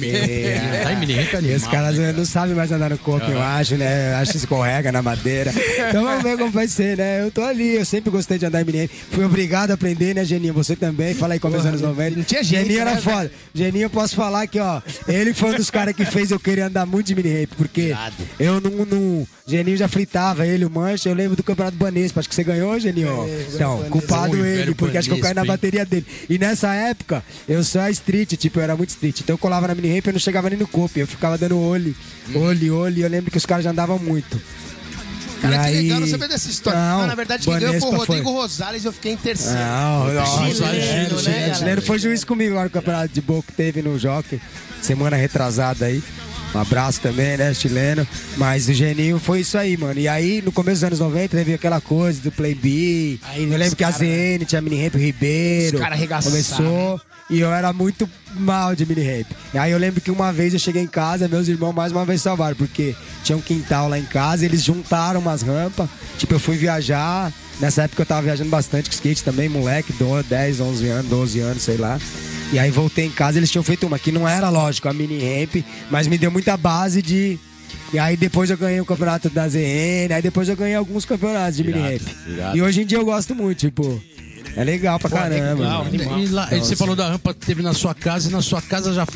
É, Tá em mini ramp é E os caras né, não sabem mais andar no coping, eu acho, né? Eu acho que escorrega na madeira. Então vamos ver como vai ser, né? Eu tô ali, eu sempre gostei de andar em mini ramp. Fui obrigado a aprender, né, Geninho? Você também, fala aí como os anos 90. não tinha jeito, Geninho era né, foda. Geninho, eu posso falar que, ó, ele foi um dos caras que fez eu querer andar muito de mini ramp, porque Irado. eu não, não. Geninho já fritava, ele, o Mancha. Eu lembro do Campeonato Banespa, acho que você ganhou, Geninho? então, culpado Oi, ele, porque acho que eu caí na Banespa, bateria dele. E nessa época, eu só street, tipo, eu era muito street. Então eu colava na mini ramp e eu não chegava nem no coping. Eu ficava dando olho, Hum. olho, olho. E eu lembro que os caras já andavam muito. Cara, E que aí- legal não saber dessa história. Não, Não, na verdade, quem ganhou foi o Banespa foi. Rodrigo Rosales e eu fiquei em terceiro. Não, não, Chileno, chileno, né, chileno, foi juiz comigo lá no campeonato de boa que teve no Jockey, semana retrasada aí. Um abraço também, né, chileno. Mas o Geninho foi isso aí, mano. E aí, no começo dos anos 90, teve aquela coisa do Play B. Aí, eu lembro que a cara- ZN tinha mini ramp Ribeiro. Os cara arregaçaram. Começou. E eu era muito mal de mini ramp. E aí eu lembro que uma vez eu cheguei em casa, meus irmãos mais uma vez salvaram, porque tinha um quintal lá em casa, eles juntaram umas rampas. Tipo, eu fui viajar. Nessa época eu tava viajando bastante com skate também, moleque, do- 10, 11 anos, 12 anos, sei lá. E aí voltei em casa, eles tinham feito uma que não era lógico, a mini ramp, mas me deu muita base de e aí depois eu ganhei o campeonato da ZN, aí depois eu ganhei alguns campeonatos de mini irado. E hoje em dia eu gosto muito, tipo, é legal pra caramba. legal. E lá, Então, você assim- falou da rampa que teve na sua casa e na sua casa já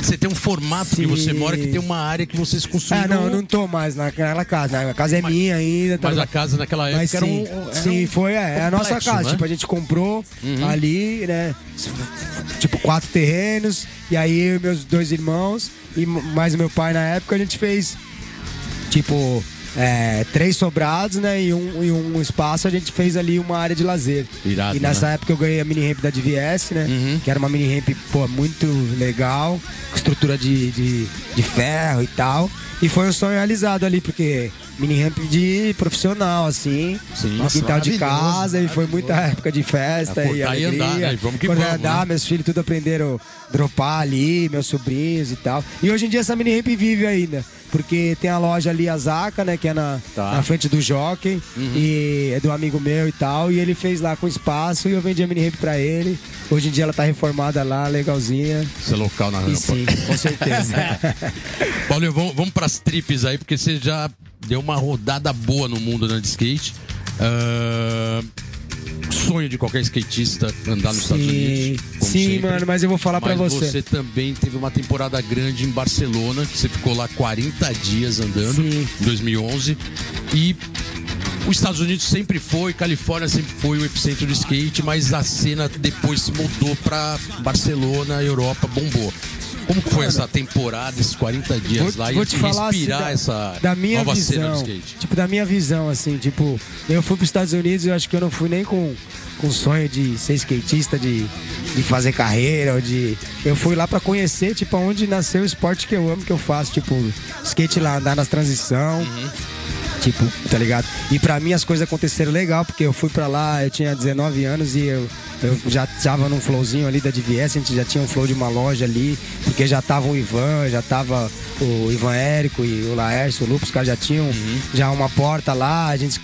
você tem um formato que Sim. você mora que tem uma área que vocês construíram. Ah, não, eu não tô mais naquela casa. né? A casa é minha ainda. tá Mas a casa naquela época Mas era sim, um, era sim, um foi, é, é a nossa complexo, casa. né? Tipo, a gente comprou ali, né? Tipo, quatro terrenos. E aí eu e meus dois irmãos e mais o meu pai na época, a gente fez, tipo, é, três sobrados, né? E um, e um espaço a gente fez ali uma área de lazer. Irado, e nessa né? época eu ganhei a mini ramp da DVS, né? Uhum. Que era uma mini ramp, pô, muito legal, com estrutura de, de, de ferro e tal. E foi um sonho realizado ali, porque mini ramp de profissional, assim, Sim. no quintal de casa, e foi muita época de festa É, e alegria. andar, né? Vamos que vamos, andar, né? meus filhos tudo aprenderam a dropar ali, meus sobrinhos e tal. E hoje em dia essa mini ramp vive ainda. Porque tem a loja ali, a Zaca, né? Que é na, Tá. Uhum. na frente do Jockey. E é do amigo meu e tal. E ele fez lá com espaço e eu vendi a mini ramp pra ele. Hoje em dia ela tá reformada lá, legalzinha. Esse local na rampa. E sim, com certeza. Paulinho, vamos, vamos pras trips aí, porque você já deu uma rodada boa no mundo né, de skate. Ah, sonho de qualquer skatista andar nos Estados Sim, Unidos. como sim sempre. mano, mas eu vou falar pra Mas você. você também teve uma temporada grande em Barcelona, que você ficou lá 40 dias andando, Sim. em 2011. E os Estados Unidos sempre foi, Califórnia sempre foi o epicentro do skate, mas a cena depois se mudou pra Barcelona, Europa, bombou. Como foi essa temporada, esses 40 dias Vou, lá vou e te falar assim, inspirar da, essa da minha nova visão, skate? tipo da minha visão assim, tipo, eu fui para os Estados Unidos e eu acho que eu não fui nem com com sonho de ser skatista, de, de fazer carreira, ou de eu fui lá para conhecer, tipo, onde nasceu o esporte que eu amo, que eu faço, tipo, skate lá, andar nas transição. Tipo, tá ligado? E pra mim as coisas aconteceram legal, porque eu fui pra lá, eu tinha 19 anos e eu, eu já tava num flowzinho ali da DVS, a gente já tinha um flow de uma loja ali, porque já tava o Ivan, já tava o Ivan Érico e o Laércio, o Lupus, os caras já tinham já uma porta lá, a gente,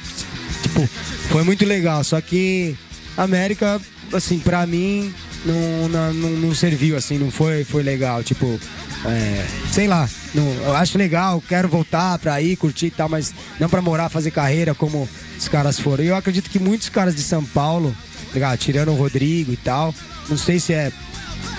tipo, foi muito legal. Só que América, assim, pra mim, não, não, não, não serviu, assim, não foi, foi legal. Tipo, é, sei lá, não, eu acho legal, quero voltar pra ir, curtir e tal, mas não pra morar, fazer carreira como os caras foram. E eu acredito que muitos caras de São Paulo, tá ligado? tirando o Rodrigo e tal, não sei se é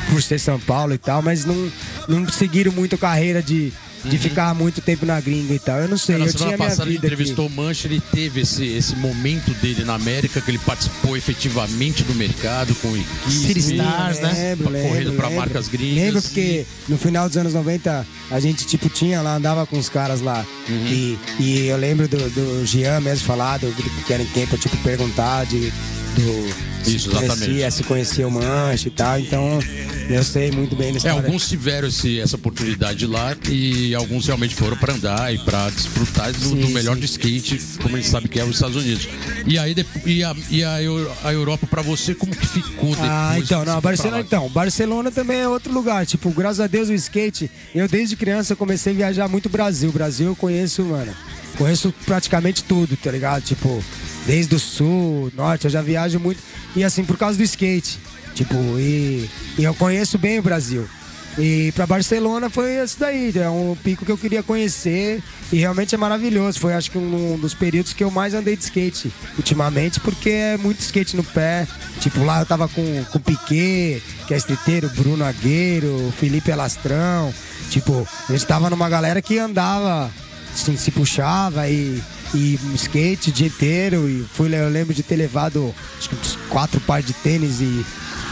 por ser São Paulo e tal, mas não, não seguiram muito carreira de, de ficar muito tempo na gringa e tal. Eu não sei, Na eu semana tinha minha passada ele vida aqui. entrevistou o Mancha, ele teve esse, esse momento dele na América, que ele participou efetivamente do mercado com equipes. City Stars, né? Lembro, Correndo lembro. marcas gringas. Lembro porque no final dos anos 90 a gente tipo tinha lá, andava com os caras lá. Uhum. E, e eu lembro do, do Jean mesmo falar, do Karen Camp, tipo, perguntar de. Do, Isso, se exatamente. conhecia, se conhecia o Mancha e tal. Então eu sei muito bem da É, alguns tiveram esse, essa oportunidade lá e alguns realmente foram pra andar e pra desfrutar do, Sim, do melhor sim. de skate, como a gente sabe que é os Estados Unidos. E aí e a, e a, a Europa pra você, como que ficou depois? Ah, então, não, Barcelona, então, Barcelona também é outro lugar. Tipo, graças a Deus o skate, eu desde criança comecei a viajar muito Brasil. Brasil eu conheço, mano, conheço praticamente tudo, tá ligado? Tipo, desde o sul, norte, eu já viajo muito. E assim, por causa do skate. Tipo, e, e eu conheço bem o Brasil. E pra Barcelona foi isso daí, é um pico que eu queria conhecer e realmente é maravilhoso. Foi acho que um dos períodos que eu mais andei de skate ultimamente, porque é muito skate no pé. Tipo, lá eu tava com, o Piquet, que é streeteiro, Bruno Agueiro, Felipe Alastrão. Tipo, a gente tava numa galera que andava, assim, se puxava e, e skate o dia inteiro. E fui, eu lembro de ter levado acho que uns quatro pares de tênis e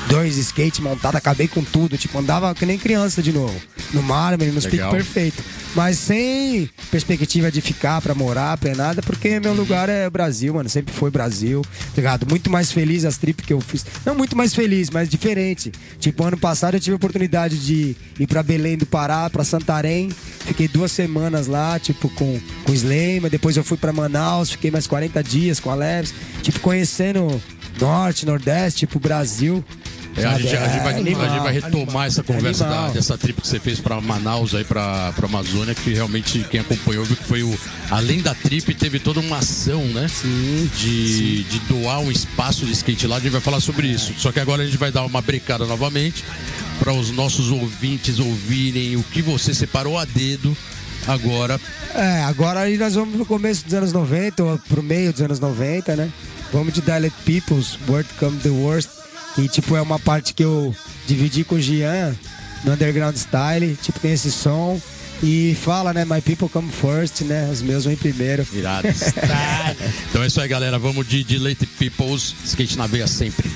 dois skate montados, acabei com tudo. Tipo, andava que nem criança de novo. No mármore, nos picos perfeitos. Mas sem perspectiva de ficar pra morar, pra nada, porque meu lugar é Brasil, mano. Sempre foi Brasil. tá Ligado? Muito mais feliz as trips que eu fiz. Não muito mais feliz, mas diferente. Tipo, ano passado eu tive a oportunidade de ir pra Belém do Pará, pra Santarém. Fiquei duas semanas lá, tipo, com, com Slema. Depois eu fui pra Manaus, fiquei mais 40 dias com a Leves. Tipo, conhecendo Norte, Nordeste, tipo, Brasil. É, a, sabe? gente, a gente vai, É a gente vai animal. retomar essa conversa Animal. da- dessa trip que você fez pra Manaus aí pra Amazônia, que realmente quem acompanhou viu que foi o. Além da trip, teve toda uma ação, né? Sim. De, de doar um espaço de skate lá, a gente vai falar sobre isso. Só que agora a gente vai dar uma brecada novamente para os nossos ouvintes ouvirem o que você separou a dedo agora. É, agora aí nós vamos no começo dos anos 90, ou pro meio dos anos 90, né? Vamos de Dialect Peoples, Word Come the Worst, que tipo é uma parte que eu dividi com o Gian no Underground Style, tipo tem esse som e fala, né, My People Come First, né? Os meus vêm primeiro. Irado. então é isso aí, galera. Vamos de, de Late Peoples, skate na veia sempre.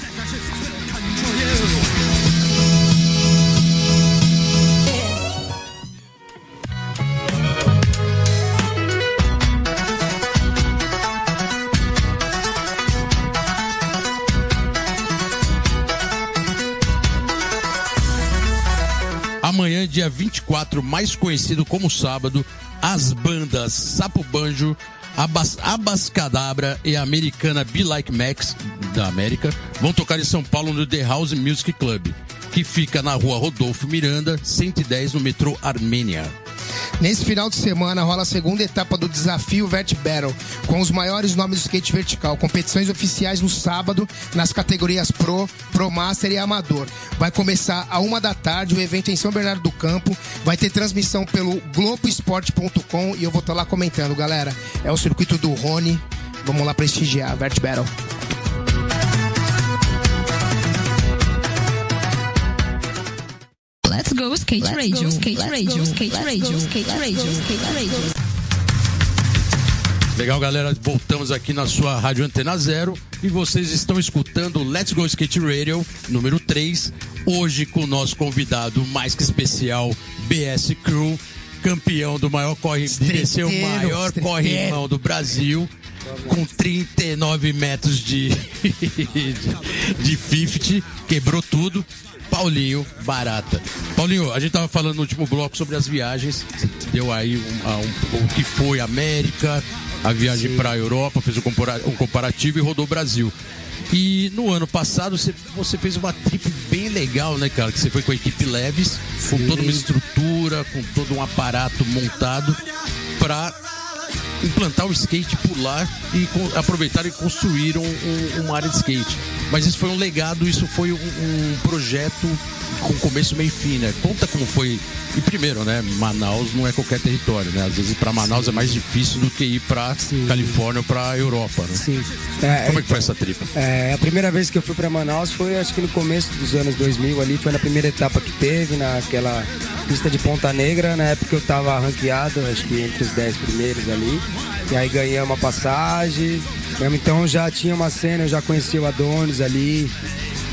Dia 24, mais conhecido como sábado, as bandas Sapo Banjo, Abas, Abascadabra e a americana Be Like Max, da América, vão tocar em São Paulo no The House Music Club, que fica na rua Rodolfo Miranda, 110, no metrô Armênia. Nesse final de semana rola a segunda etapa do desafio Vert Battle, com os maiores nomes do skate vertical. Competições oficiais no sábado, nas categorias Pro, Pro Master e Amador. Vai começar a uma da tarde, o evento em São Bernardo do Campo. Vai ter transmissão pelo Globoesporte.com e eu vou estar lá comentando, galera. É o circuito do Rony. Vamos lá prestigiar Vert Battle. Let's go skate radio, skate radio, skate radio, skate radio, skate radio. Legal, galera. Voltamos aqui na sua Rádio Antena Zero e vocês estão escutando Let's Go Skate Radio número 3. Hoje com o nosso convidado mais que especial, BS Crew, campeão do maior corre, de ser o maior corrimão do Brasil, com 39 metros de, de 50, quebrou tudo. Paulinho Barata. Paulinho, a gente tava falando no último bloco sobre as viagens. Você deu aí um, um, o que foi América, a viagem para a Europa, fez um, compara um comparativo e rodou o Brasil. E no ano passado você, você, fez uma trip bem legal, né, cara? Que você foi com a equipe Leves, com toda uma estrutura, com todo um aparato montado para implantar o skate lá e com, aproveitar e construir um, um, uma área de skate. Mas isso foi um legado, isso foi um, um projeto com começo, meio e fim, né? Conta como foi. E primeiro, né? Manaus não é qualquer território, né? Às vezes para Manaus Sim. é mais difícil do que ir para Califórnia ou para Europa, né? Sim. É, como é que foi essa tripa? É, a primeira vez que eu fui para Manaus foi acho que no começo dos anos 2000 ali, foi na primeira etapa que teve, naquela pista de Ponta Negra, na época eu tava ranqueado, acho que entre os 10 primeiros ali. E aí ganhei uma passagem. Então já tinha uma cena, eu já conhecia o Adonis ali,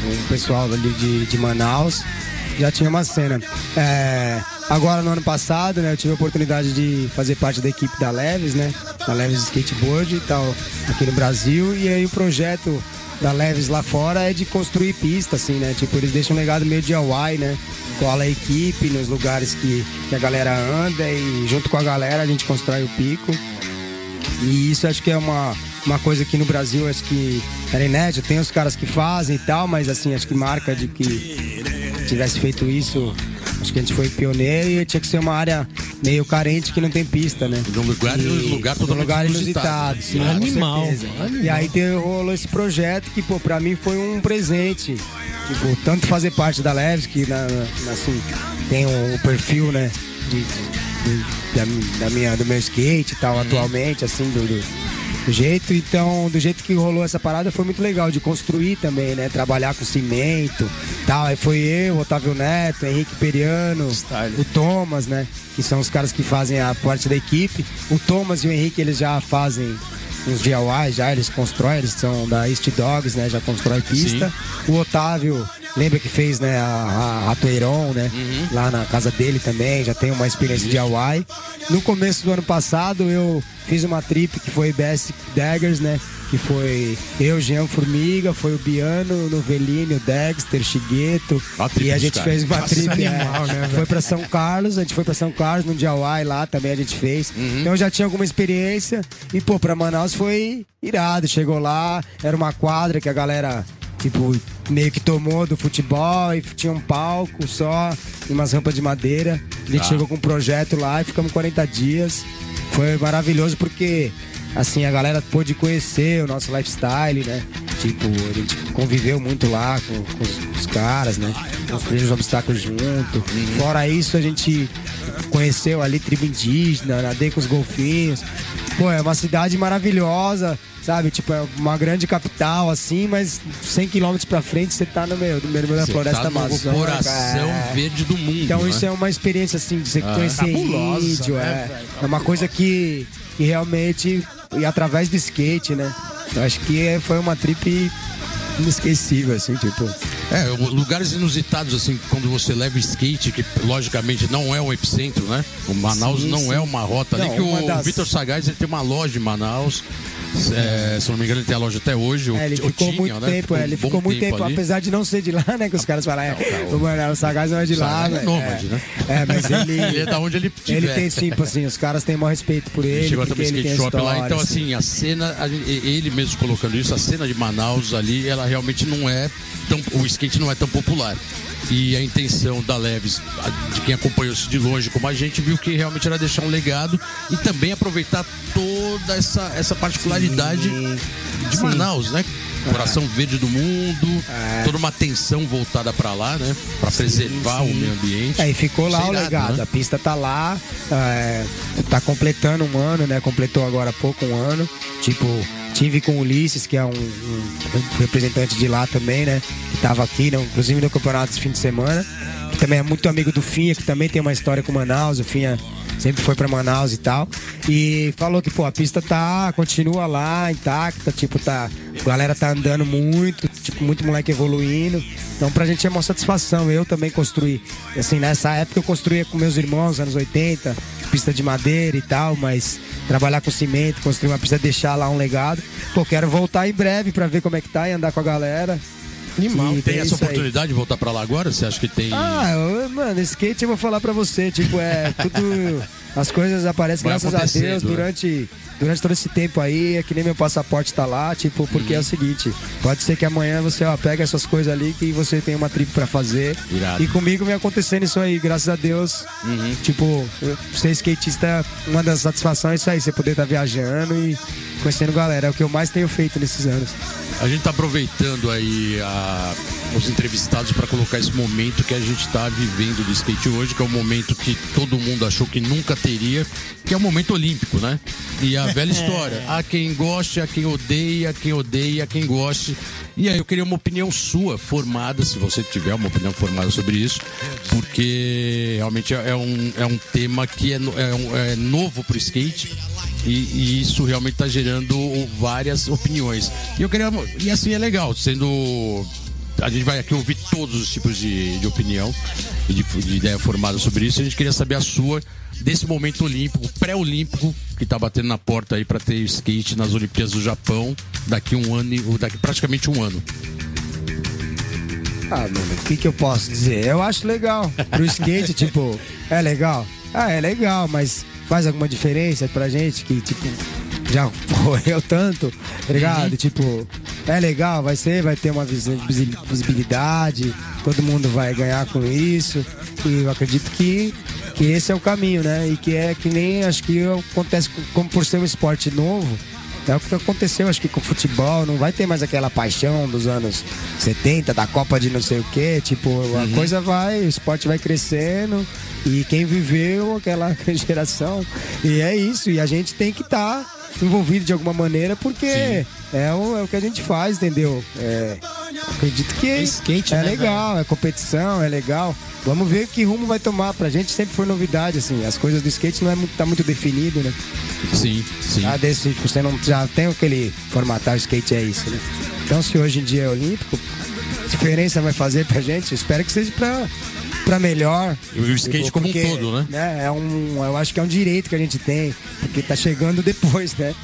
o pessoal ali de, de Manaus. Já tinha uma cena. É, agora no ano passado, né, eu tive a oportunidade de fazer parte da equipe da Leves, né? Da Leves Skateboard e tal, aqui no Brasil. E aí o projeto da Leves lá fora é de construir pista, assim, né? Tipo, eles deixam um legado meio de Hawaii, né? Cola a equipe nos lugares que, que a galera anda e junto com a galera a gente constrói o pico. E isso acho que é uma, uma coisa que no Brasil acho que era inédito. Tem os caras que fazem e tal, mas assim, acho que marca de que tivesse feito isso, acho que a gente foi pioneiro e tinha que ser uma área meio carente que não tem pista, né? De um lugar, e, lugar totalmente lugar inusitado. Sim, né? animal, animal, E aí tem, rolou esse projeto que, pô, pra mim foi um presente. Tipo, tanto fazer parte da Leves, que na, na, assim, tem o, o perfil, né? De, de, da, da, minha, do meu skate e tal, uhum. atualmente, assim, do, do, do, jeito. Então, do jeito que rolou essa parada, foi muito legal de construir também, né? Trabalhar com cimento tal. Aí foi eu, Otávio Neto, Henrique Periano, Style. o Thomas, né? Que são os caras que fazem a parte da equipe. O Thomas e o Henrique, eles já fazem uns DIY, já eles constroem, eles são da East Dogs, né? Já constrói pista. Sim. O Otávio lembra que fez né, a, a Tueiron, né? Uhum. Lá na casa dele também, já tem uma experiência de Hawaii. No começo do ano passado eu fiz uma trip que foi Best Daggers, né? Que foi eu, Jean Formiga, foi o Biano, o Novelini, o Dexter, Chigueto. E a gente fez uma trip. Animal, é, né, foi para São Carlos, a gente foi para São Carlos, no Hawaii lá também a gente fez. Uhum. Então já tinha alguma experiência. E, pô, pra Manaus foi irado. Chegou lá, era uma quadra que a galera tipo, meio que tomou do futebol e tinha um palco só e umas rampas de madeira. A gente ah. chegou com um projeto lá e ficamos 40 dias. Foi maravilhoso porque assim a galera pôde conhecer o nosso lifestyle, né? Tipo, a gente conviveu muito lá com, com os, os, caras, né? Construímos os obstáculos junto. Uhum. Fora isso, a gente conheceu ali tribo indígena, nadei com os golfinhos. Pô, é uma cidade maravilhosa sabe? Tipo, é uma grande capital, assim, mas 100 quilômetros pra frente você tá no meio, no meio da floresta tá amazônica. coração é... verde do mundo. Então né? isso é uma experiência, assim, de você ah, conhecer índio, né, é, é uma coisa que, que realmente, e através do skate, né? Acho que é, foi uma trip inesquecível, assim, tipo. É, lugares inusitados, assim, quando você leva skate, que logicamente não é um epicentro, né? O Manaus sim, não sim. é uma rota não, ali, que o das... Vitor Sagaz ele tem uma loja em Manaus. É, se não me engano, ele tem a loja até hoje. É, ele ficou tinha, muito né? tempo, ficou é, ele ficou muito tempo, ali. apesar de não ser de lá, né? Que os caras falam, é, não, o, o Sagaz não é de lá. É nômade, né? É, mas ele. ele é da onde ele tiver. Ele tem sim, assim, os caras têm maior respeito por ele. ele chegou também skate shop lá, então assim, a cena, a gente, ele mesmo colocando isso, a cena de Manaus ali, ela realmente não é tão. O skate não é tão popular e a intenção da Leves, de quem acompanhou isso de longe como a gente, viu que realmente era deixar um legado e também aproveitar toda essa, essa particularidade Sim. de. Manaus, né? Coração verde do mundo, é. toda uma atenção voltada para lá, né? Para preservar sim. o meio ambiente. É, e ficou lá o legado. Né? A pista tá lá, é, tá completando um ano, né? Completou agora há pouco um ano. Tipo, Tive com o Ulisses, que é um, um representante de lá também, né? Que estava aqui, né? inclusive no campeonato esse fim de semana. que também é muito amigo do Finha, que também tem uma história com Manaus. O Finha sempre foi para Manaus e tal. E falou que, pô, a pista tá, continua lá, intacta, tipo, tá. A galera tá andando muito, tipo, muito moleque evoluindo. Então pra gente é uma satisfação. Eu também construí. Assim, nessa época eu construía com meus irmãos, anos 80, pista de madeira e tal, mas trabalhar com cimento, construir uma pista, deixar lá um legado. Pô, quero voltar em breve para ver como é que tá e andar com a galera. Animal. Tem essa oportunidade aí. de voltar pra lá agora? Você acha que tem. Ah, eu, mano, skate eu vou falar pra você. Tipo, é tudo. As coisas aparecem, Vai graças a Deus, né? durante, durante todo esse tempo aí. É que nem meu passaporte tá lá, tipo, porque uhum. é o seguinte: pode ser que amanhã você ó, pega essas coisas ali que você tem uma trip pra fazer. Irado. E comigo vem acontecendo isso aí, graças a Deus. Uhum. Tipo, ser skatista, uma das satisfações é isso aí, você poder estar tá viajando e conhecendo galera. É o que eu mais tenho feito nesses anos. A gente está aproveitando aí a, os entrevistados para colocar esse momento que a gente está vivendo do skate hoje, que é o momento que todo mundo achou que nunca teria, que é o momento olímpico, né? E a velha história. Há quem goste, há quem odeia, quem odeia, quem goste. E aí eu queria uma opinião sua, formada, se você tiver uma opinião formada sobre isso, porque realmente é um, é um tema que é, é, um, é novo para o skate e, e isso realmente está gerando várias opiniões. E eu queria. E assim é legal, sendo a gente vai aqui ouvir todos os tipos de, de opinião e de, de, ideia formada sobre isso. A gente queria saber a sua desse momento olímpico, pré-olímpico, que está batendo na porta aí para ter skate nas Olimpíadas do Japão daqui um ano, daqui praticamente um ano. Ah, mano, o que, que eu posso dizer? Eu acho legal. Pro skate, tipo, é legal? Ah, é legal, mas faz alguma diferença pra gente que, tipo, já correu tanto, tá ligado? Uhum. Tipo, é legal, vai ser, vai ter uma visibilidade, todo mundo vai ganhar com isso. E eu acredito que, que esse é o caminho, né? E que é que nem acho que acontece como por ser um esporte novo. É o que aconteceu, acho que com o futebol, não vai ter mais aquela paixão dos anos 70, da Copa de não sei o quê. Tipo, a uhum. coisa vai, o esporte vai crescendo e quem viveu aquela geração. E é isso, e a gente tem que estar tá envolvido de alguma maneira, porque é o, é o que a gente faz, entendeu? É, acredito que é, skate, é né, legal, velho? é competição, é legal. Vamos ver que rumo vai tomar. Pra gente sempre foi novidade, assim. As coisas do skate não é muito, tá muito definido, né? Sim, sim. Ah, desse, você não já tem aquele formatar o skate é isso, né? Então se hoje em dia é olímpico, diferença vai fazer pra gente? Espero que seja pra para melhor. E o skate como porque, um todo, né? né? É um, eu acho que é um direito que a gente tem, porque tá chegando depois, né?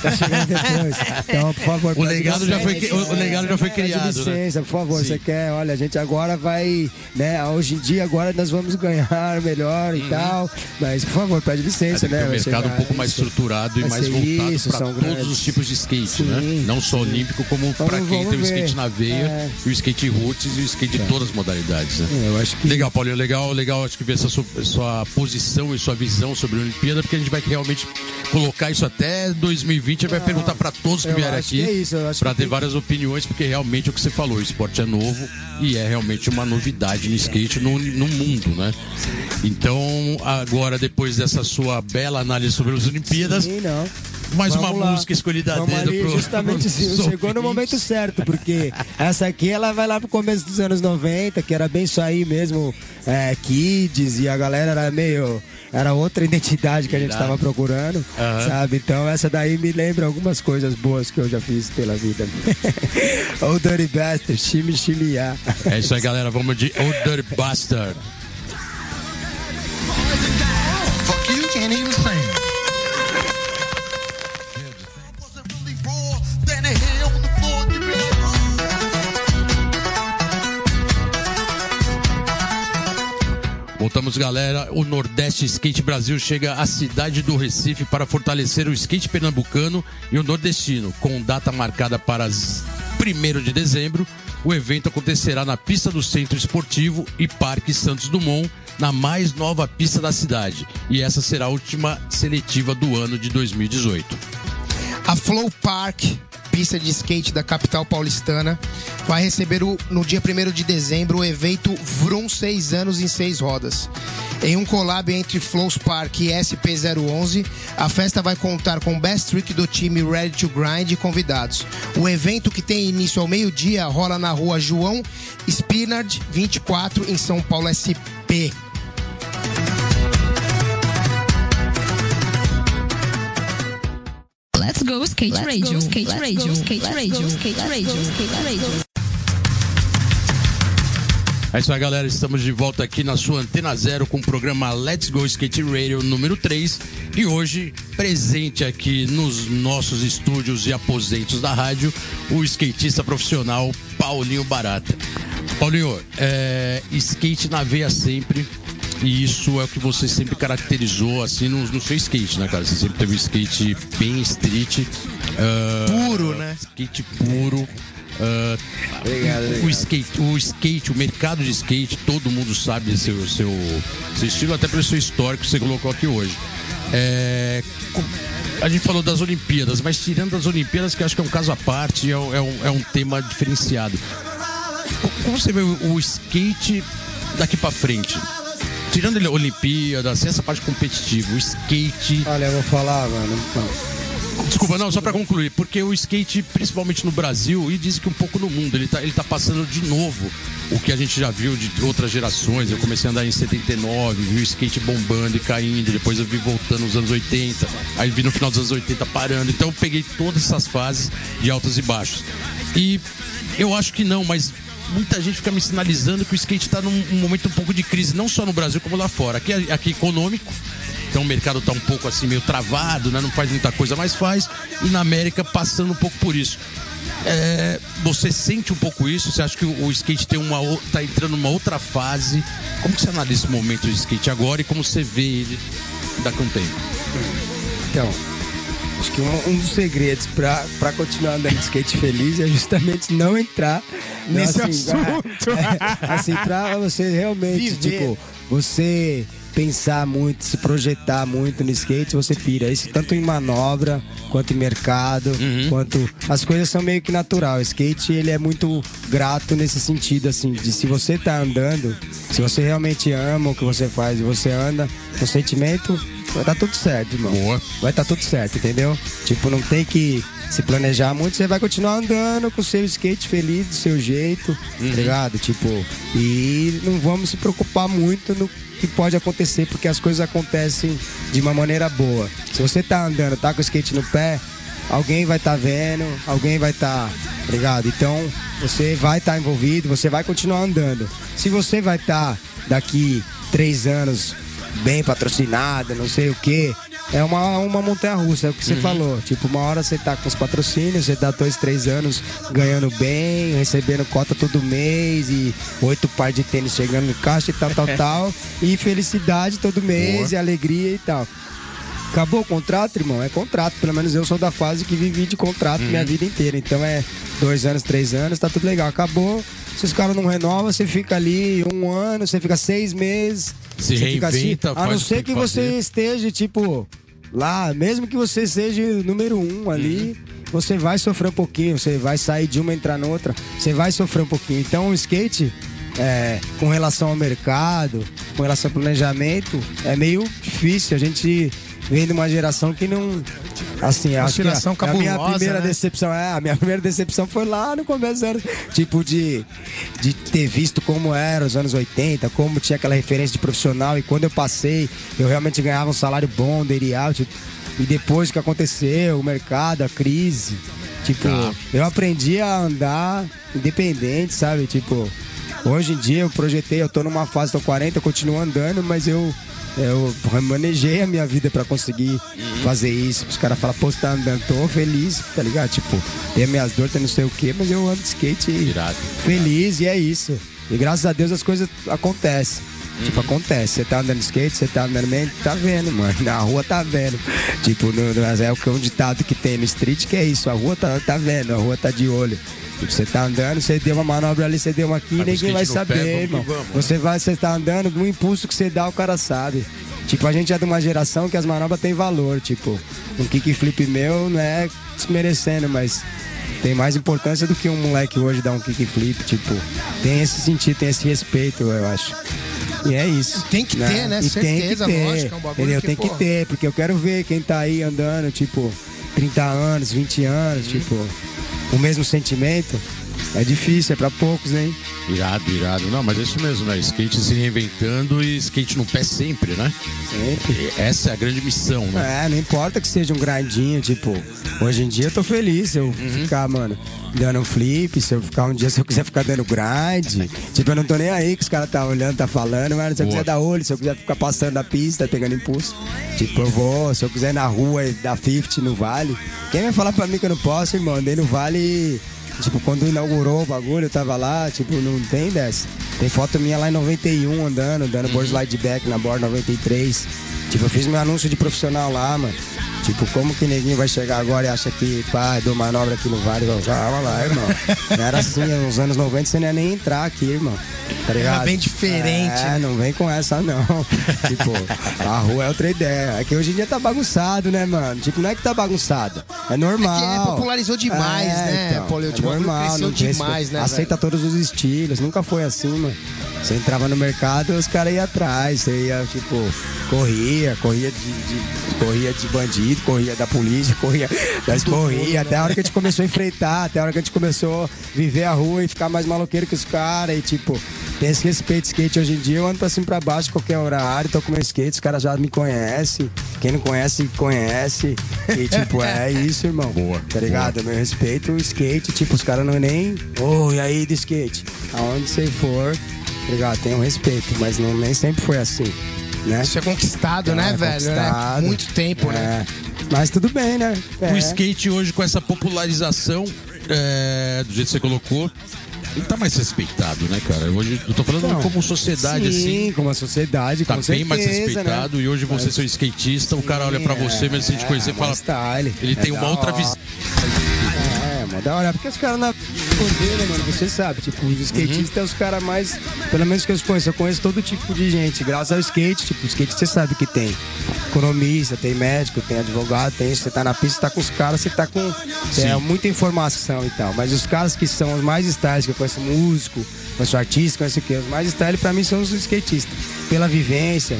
Tá chegando depois. Então, por favor, o legado já foi o, o legado já foi criado, né? licença, né? por favor, Sim. você quer, olha, a gente agora vai, né, hoje em dia agora nós vamos ganhar melhor e uhum. tal, mas por favor, pede licença, né? o mercado um pouco mais estruturado e mais voltado para todos grandes. os tipos de skate, Sim. né? Não só olímpico, como para quem tem o skate na veia, é. o skate roots e o skate de é. todas as modalidades, né? É, eu acho que Legal, Paulinho, legal, legal acho que ver essa sua, sua, posição e sua visão sobre a Olimpíada, porque a gente vai realmente colocar isso até 2020, a gente vai perguntar para todos que vieram aqui, é para ter tem... várias opiniões, porque realmente é o que você falou, o esporte é novo e é realmente uma novidade no skate no, no mundo, né? Então, agora, depois dessa sua bela análise sobre as Olimpíadas, Sim, não mais Vamos uma lá. música escolhida Vamos dedo ali, pro, justamente pro chegou no momento certo, porque essa aqui ela vai lá pro começo dos anos 90, que era bem isso aí mesmo, é, Kids, e a galera era meio era outra identidade que a gente estava procurando, uhum. sabe? Então essa daí me lembra algumas coisas boas que eu já fiz pela vida. Old Dirty Bastard, Shimmy É isso aí, galera. Vamos de Old Dirty Bastard. Voltamos, galera. O Nordeste Skate Brasil chega à cidade do Recife para fortalecer o skate pernambucano e o nordestino. Com data marcada para 1 de dezembro, o evento acontecerá na pista do Centro Esportivo e Parque Santos Dumont, na mais nova pista da cidade. E essa será a última seletiva do ano de 2018. A Flow Park pista de skate da capital paulistana, vai receber o, no dia 1 de dezembro o evento Vrum 6 anos em 6 rodas. Em um collab entre Flows Park e SP011, a festa vai contar com o best trick do time Ready to Grind e convidados. O evento, que tem início ao meio-dia, rola na rua João Spinard, 24, em São Paulo, SP. Let's go skate radio, skate radio, skate radio, skate radio, skate radio. É isso aí, galera. Estamos de volta aqui na sua Antena Zero com o programa Let's Go Skate Radio número 3. E hoje, presente aqui nos nossos estúdios e aposentos da rádio, o skatista profissional Paulinho Barata. Paulinho, é, skate na veia sempre. E isso é o que você sempre caracterizou assim no, no seu skate, né, cara? Você sempre teve um skate bem street. ah, Puro, né? Skate puro. ah, Obrigado, o obrigado. skate, o skate, o mercado de skate, todo mundo sabe seu, seu, seu estilo, até pelo seu histórico que você colocou aqui hoje. É, a gente falou das Olimpíadas, mas tirando das Olimpíadas, que eu acho que é um caso à parte, é, um- é um, é um tema diferenciado. Co- Como você vê o, o skate daqui pra frente? Tirando ele, Olimpíada, assim, essa parte competitiva, o skate. Olha, eu vou falar, mano. Desculpa, não, só pra concluir, porque o skate, principalmente no Brasil, e diz que um pouco no mundo, ele tá, ele tá passando de novo o que a gente já viu de outras gerações. Eu comecei a andar em 79, vi o skate bombando e caindo, depois eu vi voltando nos anos 80, aí vi no final dos anos 80 parando. Então eu peguei todas essas fases de altos e baixos. E eu acho que não, mas muita gente fica me sinalizando que o skate está num um momento um pouco de crise, não só no Brasil como lá fora. Aqui, aqui econômico, então o mercado está um pouco assim meio travado, né? não faz muita coisa, mas faz. E na América passando um pouco por isso. É, você sente um pouco isso? Você acha que o, skate tem uma o- tá entrando numa outra fase? Como você analisa esse momento do skate agora e como você vê ele daqui a um tempo? Então, acho que um, um dos segredos pra, pra continuar andando de skate feliz é justamente não entrar Nesse assim, assunto. é, assim, pra você realmente, Viver. tipo, você pensar muito, se projetar muito no skate, você pira. Isso tanto em manobra, quanto em mercado, quanto. As coisas são meio que natural. O skate, ele é muito grato nesse sentido, assim, de se você tá andando, se você realmente ama o que você faz e você anda com sentimento, vai dar tudo certo, irmão Boa. vai estar tudo certo, entendeu? Tipo, não tem que se planejar muito, você vai continuar andando com o seu skate feliz do seu jeito, tá ligado? Tipo, e não vamos se preocupar muito no que pode acontecer, porque as coisas acontecem de uma maneira boa. Se você tá andando, tá com o skate no pé, alguém vai estar vendo, alguém vai estar, tá ligado? Então, você vai estar envolvido, você vai continuar andando. Se você vai estar daqui três anos bem patrocinada, não sei o que. É uma, uma montanha russa, é o que você falou. Tipo, uma hora você tá com os patrocínios, você dá dois, três anos ganhando bem, recebendo cota todo mês e oito par de tênis chegando no caixa e tal, tal, tal. E felicidade todo mês e alegria e tal. Acabou o contrato, irmão? É contrato. Pelo menos eu sou da fase que vivi de contrato minha vida inteira. Então é dois anos, três anos, tá tudo legal. Acabou. Se os caras não renovam, você fica ali um ano, você fica seis meses. Se você fica reinventa, A faz não ser que que você esteja, tipo, lá, mesmo que você seja número um ali, você vai sofrer um pouquinho, você vai sair de uma e entrar noutra, você vai sofrer um pouquinho. Então o skate, é, com relação ao mercado, com relação ao planejamento, é meio difícil. A gente vem de uma geração que não. Assim, acho que a, a minha primeira né? decepção é a minha primeira decepção foi lá no começo anos, tipo de de ter visto como era os anos 80, como tinha aquela referência de profissional e quando eu passei, eu realmente ganhava um salário bom, day out. E depois que aconteceu, o mercado, a crise, tipo, eu aprendi a andar independente, sabe? Tipo, hoje em dia eu projetei, eu tô numa fase, tô 40, eu continuo andando, mas eu eu manejei a minha vida pra conseguir fazer isso. Os caras falam, pô, você tá andando, tô feliz, tá ligado? Tipo, tem minhas dores, tem não sei o quê, mas eu ando de skate Irado. feliz e é isso. E graças a Deus as coisas acontecem. Tipo, acontece. Você tá andando de skate, você tá andando bem, tá vendo, mano. Na rua tá vendo. Tipo, no, no- é o que é um ditado que tem no street que é isso. A rua tá, tá vendo, a rua tá de olho. Você tá andando, você deu uma manobra ali, você deu uma aqui, Tá ninguém vai pé, saber, vamos que irmão. vamos, né? Você vai, você tá andando, no impulso que você dá, o cara sabe. Tipo, a gente é de uma geração que as manobras têm valor, tipo, um kickflip meu não é desmerecendo, mas tem mais importância do que um moleque hoje dar um kickflip, tipo, tem esse sentido, tem esse respeito, eu acho. E é isso. Tem que ter, né? E Certeza, tem que ter. lógico, é um bagulho Entendeu? que, tem que ter, porque eu quero ver quem tá aí andando, tipo, 30 anos, 20 Uhum. anos, tipo, o mesmo sentimento. É difícil, é pra poucos, né? Irado, irado. Não, mas é isso mesmo, né? Skate se reinventando e skate no pé sempre, né? Sempre. E essa é a grande missão, né? É, não importa que seja um grindinho, tipo, hoje em dia eu tô feliz se eu ficar, mano, dando um flip, se eu ficar um dia, se eu quiser ficar dando grind. Tipo, eu não tô nem aí que os caras tá olhando, tá falando, mas se eu Boa. quiser dar olho, se eu quiser ficar passando da pista, pegando impulso, tipo, eu vou, se eu quiser ir na rua e dar 50 no vale. Quem vai falar pra mim que eu não posso, irmão? Andei no vale. Tipo, quando inaugurou o bagulho, eu tava lá, tipo, não tem dessa. Tem foto minha lá em 91 andando, dando board slide back na board 93. Tipo, eu fiz meu anúncio de profissional lá, mano. Tipo, como que neguinho vai chegar agora e acha que, pá, dou manobra aqui no vale? Calma lá, irmão. Não era assim, nos anos 90 você não ia nem entrar aqui, irmão. Tá ligado? bem diferente, É, né? não vem com essa, não. tipo, a rua é outra ideia. É que hoje em dia tá bagunçado, né, mano? Tipo, não é que tá bagunçado. É normal. É é, popularizou demais, né, Paulo? É Tipo, normal, cresceu demais, né, Aceita todos os estilos. Nunca foi assim, mano. Você entrava no mercado, os caras iam atrás. Você ia, tipo, corria, corria de, de- corria de bandido, corria da polícia, corria, das corria, até a hora que a gente começou a enfrentar, até a hora que a gente começou a viver a rua e ficar mais maloqueiro que os caras. E, tipo, tem esse respeito skate hoje em dia. Eu ando pra cima e pra baixo, qualquer horário, tô com meu skate, os caras já me conhecem. Quem não conhece, conhece. E, tipo, é isso, irmão. Boa, Tá ligado? Meu respeito, o skate, tipo, os caras não é nem. Ô, e aí do skate? Aonde você for, tá ligado? Tem um respeito, mas não, nem sempre foi assim, né? Isso é conquistado, É, né, é velho? conquistado. É muito tempo, né? É. Mas tudo bem, né? É. O skate hoje, com essa popularização, é, do jeito que você colocou, ele tá mais respeitado, né, cara? Hoje, eu tô falando Então, como sociedade, Sim, assim. como a sociedade, Tá com bem certeza, mais né? respeitado e hoje você Mas- ser um skatista, o cara olha pra você, mesmo sem te conhecer, e é, fala. style. Ele É tem uma outra visão. É, mano, da hora. Porque os caras na poder, né, mano? Você sabe, tipo, os skatistas é os caras mais. Pelo menos que eu conheço. Eu conheço todo tipo de gente. Graças ao skate, tipo, o skate você sabe que tem economista, tem médico, tem advogado, tem isso. Você tá na pista, você tá com os caras, você tá com. É, muita informação e tal. Mas os caras que são os mais styles, que eu conheço músico, conheço artista, conheço o quê? Os mais styles pra mim são os skatistas. Pela vivência,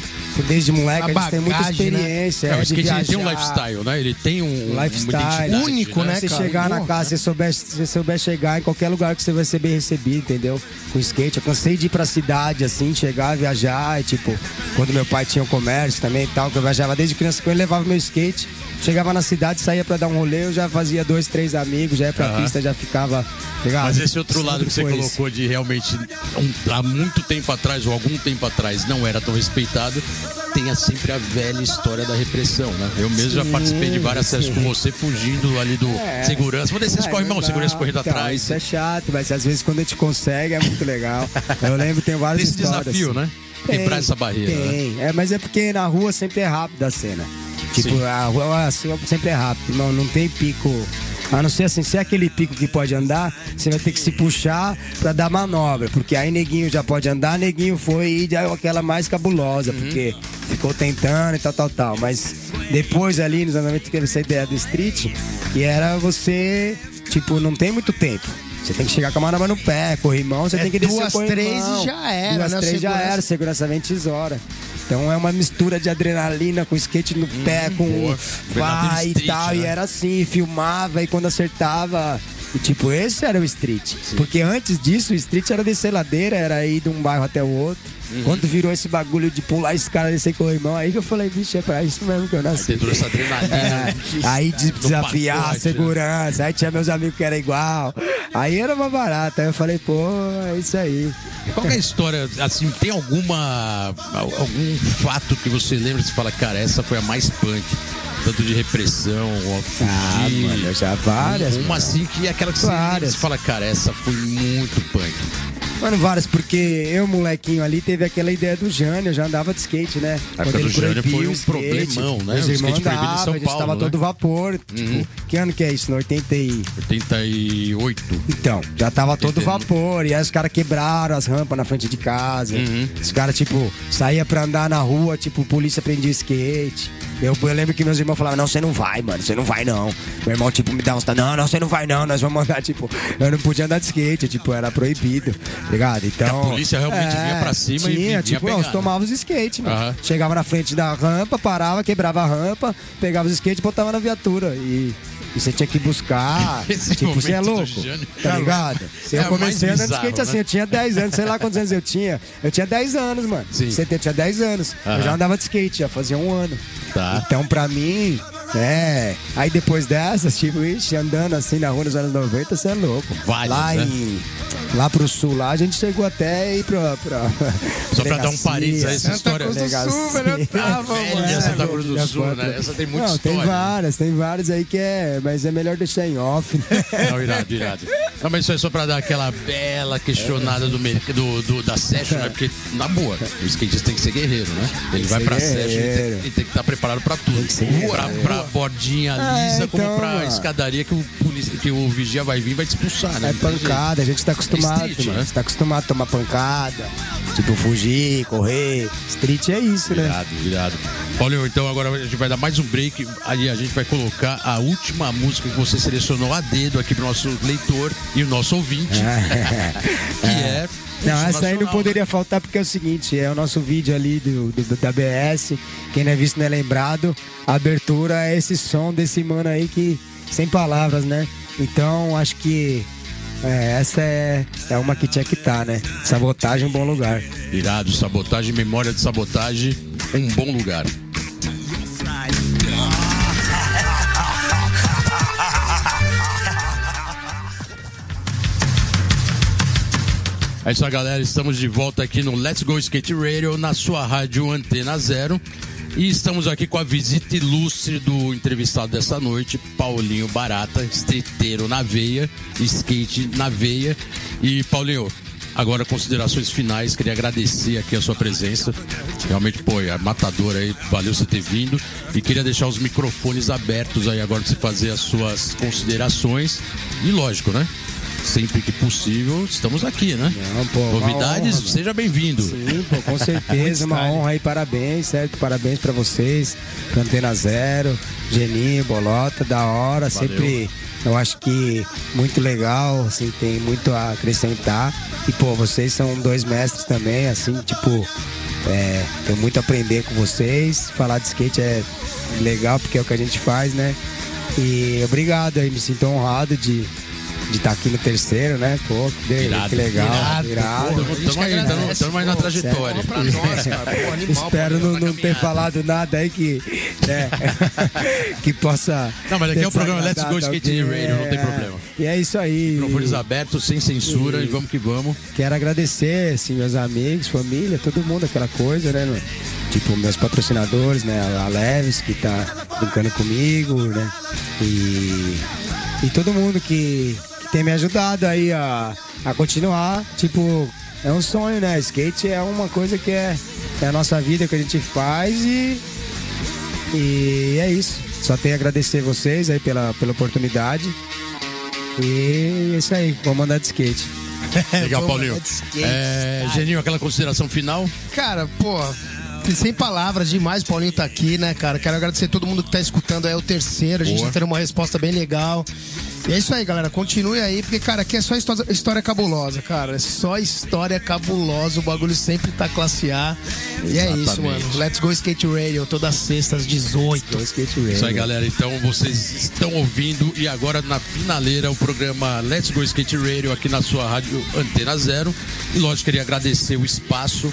desde moleque, A tem muita bagagem, né? experiência. É, o é, de skate ele tem um viajar. lifestyle, né? Ele tem um, Um lifestyle. Único, né, Se cara? chegar na casa, se souber, se souber chegar em qualquer lugar que você vai ser bem recebido, entendeu? Com skate. Eu cansei de ir pra cidade, assim, chegar, viajar. E, tipo, quando meu pai tinha um comércio também e tal, que eu viajava desde criança, quando eu levava meu skate. Chegava na cidade, saía pra dar um rolê, eu já fazia dois, três amigos, já ia pra Aham. pista, já ficava. Ligado? Mas esse outro lado que você colocou de realmente um- há muito tempo atrás ou algum tempo atrás não era tão respeitado, tem a- sempre a velha história da repressão, né? Eu mesmo já Sim, participei de várias sim. com você fugindo ali do É. segurança. Vou descer esse não dá. segurança correndo Então, atrás. Isso é chato, mas às vezes quando a gente consegue é muito legal. Eu lembro, tem várias Tem esse histórias. desafio, assim. né? Quebrar essa barreira, né? Tem, é, mas é porque na rua sempre é rápido a cena. Tipo, Sim. a rua assim, sempre é rápido, não, não tem pico. A não ser assim, se é aquele pico que pode andar, você vai ter que se puxar pra dar manobra. Porque aí neguinho já pode andar, neguinho foi e já é aquela mais cabulosa, Uhum. porque ficou tentando e tal, tal, tal. Mas depois ali, nos 90, teve essa ideia do street, que era você, tipo, não tem muito tempo. Você tem que chegar com a manobra no pé, corrimão, você É tem que descer duas, três e já era, Duas, né? três já Segurança. era, segurança vem tesoura. Então é uma mistura de adrenalina com skate no pé, com boa. vai e tal. E né? era assim, filmava e quando acertava. E tipo, esse era o street. Porque antes disso, o street era descer ladeira, era ir de um bairro até o outro. Uhum. Quando virou esse bagulho de pular esse cara descer com o irmão, aí que eu falei, bicho, é pra isso mesmo que eu nasci. Toda essa adrenalina. É, aí de desafiar a pacote, segurança, aí tinha meus amigos que era igual. Aí era uma barata. Aí eu falei, pô, é isso aí. Qual é a história, assim, tem alguma algum fato que você lembra e você fala, cara, essa foi a mais punk, tanto de repressão, Ah, fugir. mano, já várias. uma mano. assim que é aquela que Várias. você fala, cara, essa foi muito punk. Mano, várias, porque eu, molequinho ali, teve aquela ideia do Jânio, eu já andava de skate, né? A época do Jânio foi um skate, problemão, né? Meus O irmãos andavam, a gente Paulo, tava né? todo vapor. Tipo, que ano que é isso? No 80 e... 88. Então, já tava todo Entendendo. vapor. E aí os caras quebraram as rampas na frente de casa. Uhum. Os caras, tipo, saía pra andar na rua, tipo, polícia prendia skate. Eu, eu lembro que meus irmãos falavam, não, você não vai, mano, você não vai não. Meu irmão, tipo, me dá uns. Não, não, você não vai não, nós vamos andar, tipo, eu não podia andar de skate, tipo, era proibido. Ligado? Então. a polícia realmente vinha pra cima e tinha, vinha tipo, nós né? tomávamos skate, mano. Aham. Chegava na frente da rampa, parava, quebrava a rampa, pegava os skate e botava na viatura. E, e você tinha que buscar. Esse tipo, você é louco. Tá ligado? É eu comecei andando de skate bizarro, assim, né? eu tinha 10 anos, sei lá quantos anos eu tinha. Eu tinha 10 anos, mano. Sim. Você tinha 10 anos. Aham. Eu já andava de skate, já fazia um ano. Tá. Então, pra mim, é. Aí depois dessas, tipo, ixi, andando assim na rua nos anos 90, você é louco. Vários, lá né? em. Lá pro sul, lá a gente chegou até ir pra. pra Só pra dar um parênteses a essa Santa história. Cruz do Sul, velho, eu tava, mano. Santa Cruz do Sul, né? Essa tem muita Não, tem história. várias, tem várias aí que é. Mas é melhor deixar em off, né? Não, irado, irado. Não, mas isso é só pra dar aquela bela questionada do, do, do- da session, né? Porque, na boa, o skatista tem que ser guerreiro, né? Ele vai pra session e tem, tem que estar preparado pra tudo. ser Pra, pra bordinha É, lisa, como então, pra mano. escadaria que o, polícia- que o vigia vai vir e vai te expulsar, né? É pancada, a gente tá acostumado, Street, mano. né? Você tá acostumado a tomar pancada, tipo, fugir, correr. Street é isso, né? Irado, irado. Paulinho, então agora a gente vai dar mais um break. Aí a gente vai colocar a última música que você selecionou a dedo aqui pro nosso leitor e o nosso ouvinte, que é. Não, essa aí não nacional, poderia faltar porque é o seguinte, é o nosso vídeo ali do, do- da BS, quem não é visto não é lembrado, a abertura é esse som desse mano aí que, sem palavras, né? Então, acho que é, essa é, é uma que tinha que estar, né? Sabotagem, um bom lugar. Irado, sabotagem, memória de sabotagem, um bom lugar. É isso aí, galera. Estamos de volta aqui no Let's Go Skate Radio, na sua rádio Antena Zero. E estamos aqui com a visita ilustre do entrevistado dessa noite, Paulinho Barata, streeteiro na veia, skate na veia. E, Paulinho, agora considerações finais, queria agradecer aqui a sua presença. Realmente, pô, é matador aí, valeu você ter vindo. E queria deixar os microfones abertos aí agora para você fazer as suas considerações. E lógico, né? Sempre que possível, estamos aqui, né? Não, pô, Novidades, honra, seja bem-vindo. Sim, pô, com certeza, uma honra aí, parabéns, certo? Parabéns pra vocês, pra Antena Zero, Geninho, Bolota, da hora, sempre, eu acho que muito legal, assim, tem muito a acrescentar. E, pô, vocês são dois mestres também, assim, tipo, é, tenho muito a aprender com vocês, falar de skate é legal porque é o que a gente faz, né? E obrigado aí, me sinto honrado de de estar aqui no terceiro, né? Pô, que, Irado. que legal, Irado, irado. pô. Estamos aí na pô, trajetória. Pra nós, cara. Pô, animal, Espero pô, não, não ter falado nada aí que, né, que possa. Não, mas aqui é o programa Let's Go Skate. Radio, não tem É, problema. E é isso aí. Microfones abertos, sem censura, e vamos que vamos. Quero agradecer, assim, meus amigos, família, todo mundo, aquela coisa, né? no- Tipo, meus patrocinadores, né? A Leves, que tá brincando comigo, né? E, e todo mundo que, que tem me ajudado aí a, a continuar. Tipo, é um sonho, né? Skate é uma coisa que é, é a nossa vida que a gente faz e, e é isso. Só tenho a agradecer vocês aí pela, pela oportunidade. E é isso aí, vamos andar de skate. Legal, Paulinho. É, Geninho, aquela consideração final? Cara, pô, sem palavras, demais o Paulinho tá aqui, né, cara? Quero agradecer a todo mundo que tá escutando. É o terceiro, a gente Boa. tá tendo uma resposta bem legal. E é isso aí, galera. Continue aí, porque, cara, aqui é só história, história cabulosa, cara. É só história cabulosa. O bagulho sempre tá classe A. E é isso, Exatamente. mano. Let's go Skate Radio, todas sextas, às 18. Skate Isso aí, galera. Então vocês estão ouvindo e agora na finaleira o programa Let's Go Skate Radio aqui na sua rádio Antena Zero. E lógico, queria agradecer o espaço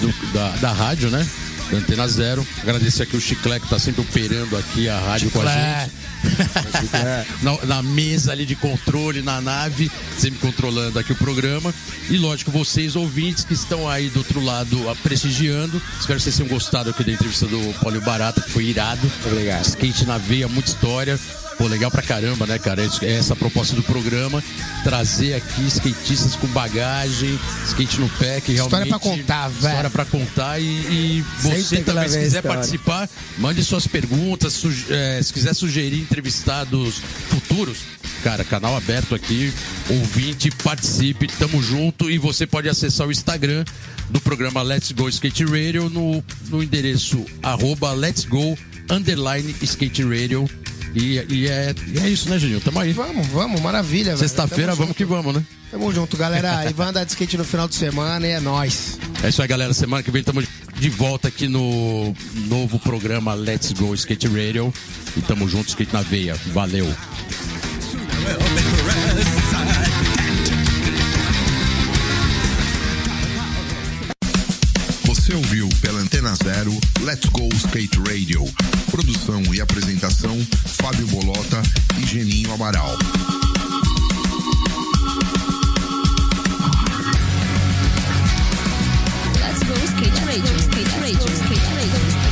do- da, da rádio, né? Da Antena Zero. Agradecer aqui o Chiclé que está sempre operando aqui a rádio com a gente. na, na mesa ali de controle, na nave, sempre controlando aqui o programa. E lógico, vocês ouvintes que estão aí do outro lado a prestigiando. Espero que vocês tenham gostado aqui da entrevista do Paulinho Barata, que foi irado. Obrigado. Skate na veia, muita história. Pô, legal pra caramba, né, cara? É essa a proposta do programa. Trazer aqui skatistas com bagagem, skate no pé, que realmente. História pra contar, velho. História pra contar. E, e você também, se quiser participar, mande suas perguntas. suge- eh, se quiser sugerir entrevistados futuros, cara, canal aberto aqui. Ouvinte, participe, tamo junto. E você pode acessar o Instagram do programa Let's Go Skate Radio no, no endereço arroba Let's Go underline Skate Radio. E, e é, e é isso, né, Juninho? Tamo aí. Vamos, vamos, maravilha. Sexta-feira, Tamo vamos junto. que vamos, né? Tamo junto, galera. E vai andar de skate no final de semana e é nóis. É isso aí, galera. Semana que vem estamos de volta aqui no novo programa Let's Go Skate Radio. E tamo junto, skate na veia. Valeu. Antena Zero, Let's Go Skate Radio. Produção e apresentação, Fábio Bolota e Geninho Amaral. Let's Go Skate Radio, Skate Radio, Skate Radio.